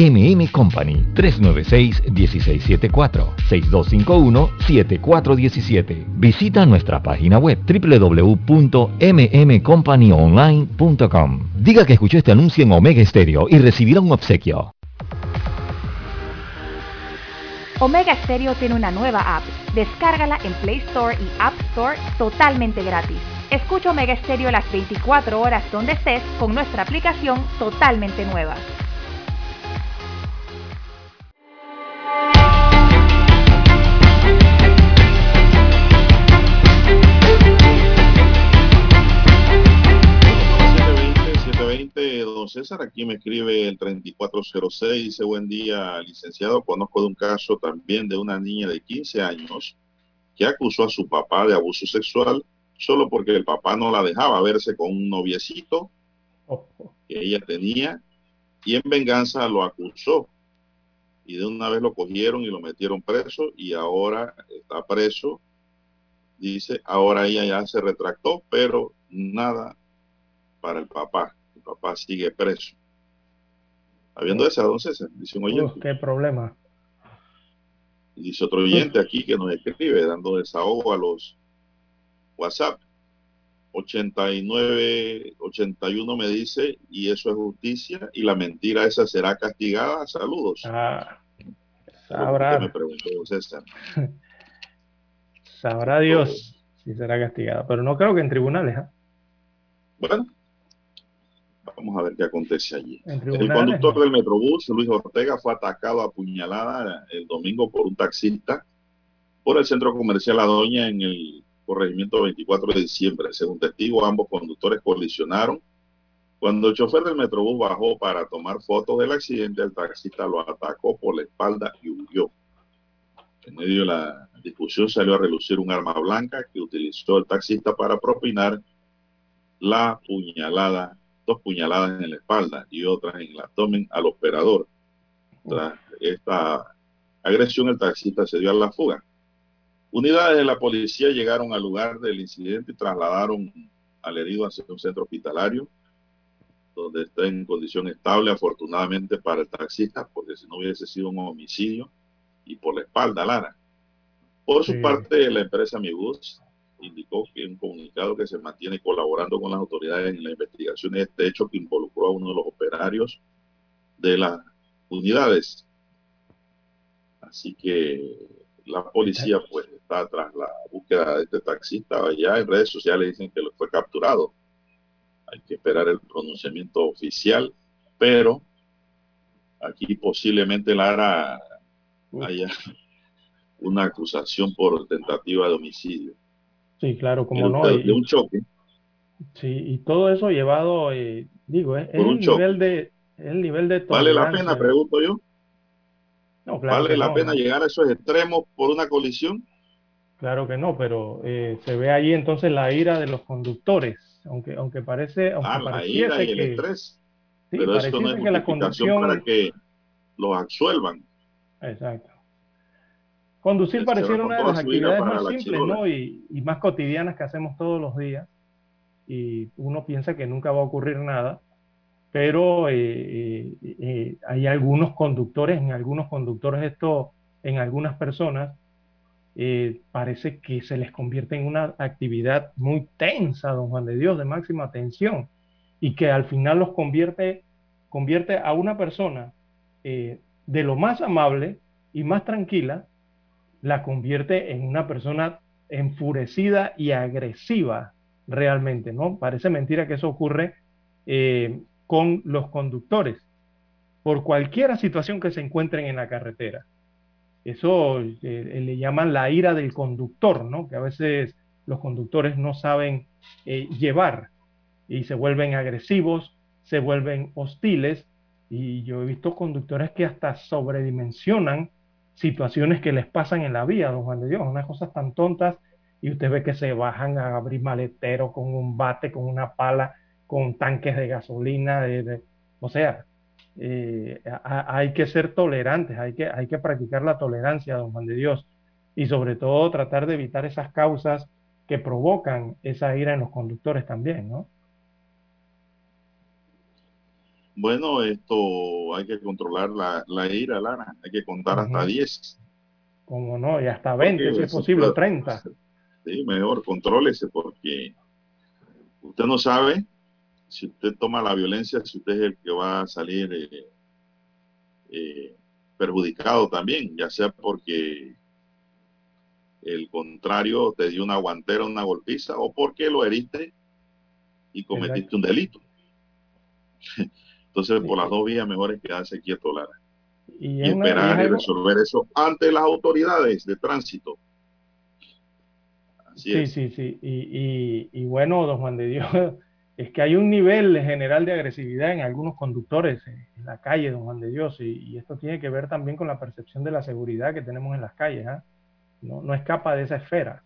B: MM Company 396-1674 6251-7417. Visita nuestra página web www.mmcompanyonline.com. Diga que escuchó este anuncio en Omega Stereo y recibirá un obsequio.
N: Omega Stereo tiene una nueva app. Descárgala en Play Store y App Store totalmente gratis. Escucha Omega Stereo las 24 horas donde estés con nuestra aplicación totalmente nueva.
C: Don César, aquí me escribe el 3406, dice buen día, licenciado, conozco de un caso también de una niña de 15 años que acusó a su papá de abuso sexual solo porque el papá no la dejaba verse con un noviecito que ella tenía y en venganza lo acusó y de una vez lo cogieron y lo metieron preso y ahora está preso. Dice, ahora ella ya se retractó, pero nada para el papá papá sigue preso. Habiendo esa, don César, dice un oyente.
A: qué problema.
C: Dice otro oyente aquí que nos escribe dando desahogo a los WhatsApp. 89, 81 me dice, y eso es justicia, y la mentira esa será castigada. Saludos.
A: Ah, sabrá.
C: Me preguntó César.
A: sabrá Dios si será castigada, pero no creo que en tribunales. ¿eh?
C: Bueno, Vamos a ver qué acontece allí. El conductor del Metrobús, Luis Ortega, fue atacado a puñalada el domingo por un taxista por el centro comercial Adoña en el corregimiento 24 de diciembre. Según testigo, ambos conductores colisionaron. Cuando el chofer del Metrobús bajó para tomar fotos del accidente, el taxista lo atacó por la espalda y huyó. En medio de la discusión salió a relucir un arma blanca que utilizó el taxista para propinar la puñalada dos puñaladas en la espalda y otras en el abdomen al operador. Tras esta agresión, el taxista se dio a la fuga. Unidades de la policía llegaron al lugar del incidente y trasladaron al herido hacia un centro hospitalario, donde está en condición estable, afortunadamente para el taxista, porque si no hubiese sido un homicidio, y por la espalda, Lara. Por su parte, la empresa Mibus indicó que un comunicado que se mantiene colaborando con las autoridades en la investigación de este hecho que involucró a uno de los operarios de las unidades. Así que la policía pues está tras la búsqueda de este taxista. Ya en redes sociales dicen que lo fue capturado. Hay que esperar el pronunciamiento oficial, pero aquí posiblemente Lara haya una acusación por tentativa de homicidio.
A: Sí, claro, como no.
C: de
A: y-
C: un choque.
A: Sí, y todo eso llevado, eh, digo, es
C: un
A: el nivel de, el nivel de
C: ¿Vale la pena, pregunto yo?
A: No, claro
C: ¿Vale la
A: no,
C: pena
A: no.
C: llegar a esos extremos por una colisión?
A: Claro que no, pero eh, se ve ahí entonces la ira de los conductores, aunque aunque parece, aunque
C: Ah, la ira y el
A: que
C: estrés.
A: sí,
C: Pero eso no es
A: que la conducción,
C: para que los absuelvan.
A: exacto. Conducir
C: se
A: pareciera una de las actividades más
C: la
A: simples. ¿no? Y, y más cotidianas que hacemos todos los días. Y uno piensa que nunca va a ocurrir nada, pero eh, eh, eh, hay algunos conductores, en algunos conductores esto, en algunas personas, parece que se les convierte en una actividad muy tensa, don Juan de Dios, de máxima tensión, y que al final los convierte, convierte a una persona de lo más amable y más tranquila, la convierte en una persona enfurecida y agresiva realmente, ¿no? Parece mentira que eso ocurre con los conductores, por cualquier situación que se encuentren en la carretera. Eso eh, eh, le llaman la ira del conductor, ¿no? Que a veces los conductores no saben eh, llevar y se vuelven agresivos, se vuelven hostiles y yo he visto conductores que hasta sobredimensionan situaciones que les pasan en la vía, don Juan de Dios, unas cosas tan tontas y usted ve que se bajan a abrir maleteros con un bate, con una pala, con tanques de gasolina, de, de- o sea, eh, a- hay que ser tolerantes, hay que, hay que practicar la tolerancia, don Juan de Dios, y sobre todo tratar de evitar esas causas que provocan esa ira en los conductores también, ¿no?
C: Bueno, esto hay que controlar la, la ira, Lara. Hay que contar hasta
A: Ujú.
C: 10.
A: Como no, y hasta 20 si es posible,
C: puede-
A: 30.
C: Sí, mejor contrólese porque usted no sabe si usted toma la violencia, si usted es el que va a salir eh, eh, perjudicado también, ya sea porque el contrario te dio una guantera, una golpiza, o porque lo heriste y cometiste un delito. Entonces, por las dos vías, mejor es quedarse quieto, Lara,
A: Y,
C: y
A: una-
C: esperar y resolver eso ante las autoridades de tránsito. Así
A: Sí,
C: es.
A: sí, sí. Y, y- y bueno, don Juan de Dios, es que hay un nivel general de agresividad en algunos conductores en la calle, don Juan de Dios, y, y esto tiene que ver también con la percepción de la seguridad que tenemos en las calles, ¿ah? No, no escapa de esa esfera.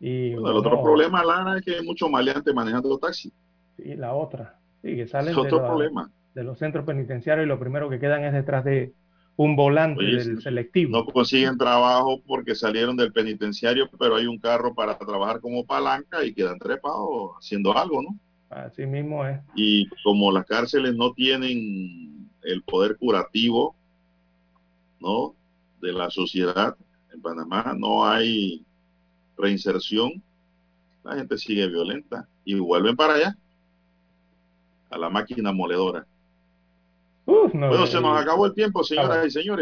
A: Y
C: Bueno, el otro problema, Lara, es que hay muchos maleantes manejando taxi.
A: sí, la otra, sí, que salen
C: Es
A: de,
C: problema.
A: los centros penitenciarios y lo primero que quedan es detrás de un volante
C: Oye,
A: del selectivo.
C: No consiguen trabajo porque salieron del penitenciario, pero hay un carro para trabajar como palanca y quedan trepados haciendo algo, ¿no?
A: Así mismo es.
C: Y como las cárceles no tienen el poder curativo, ¿no? De la sociedad en Panamá, no hay reinserción, la gente sigue violenta y vuelven para allá, a la máquina moledora.
A: Uf, no,
C: Bueno, se nos acabó el tiempo, señoras y señores.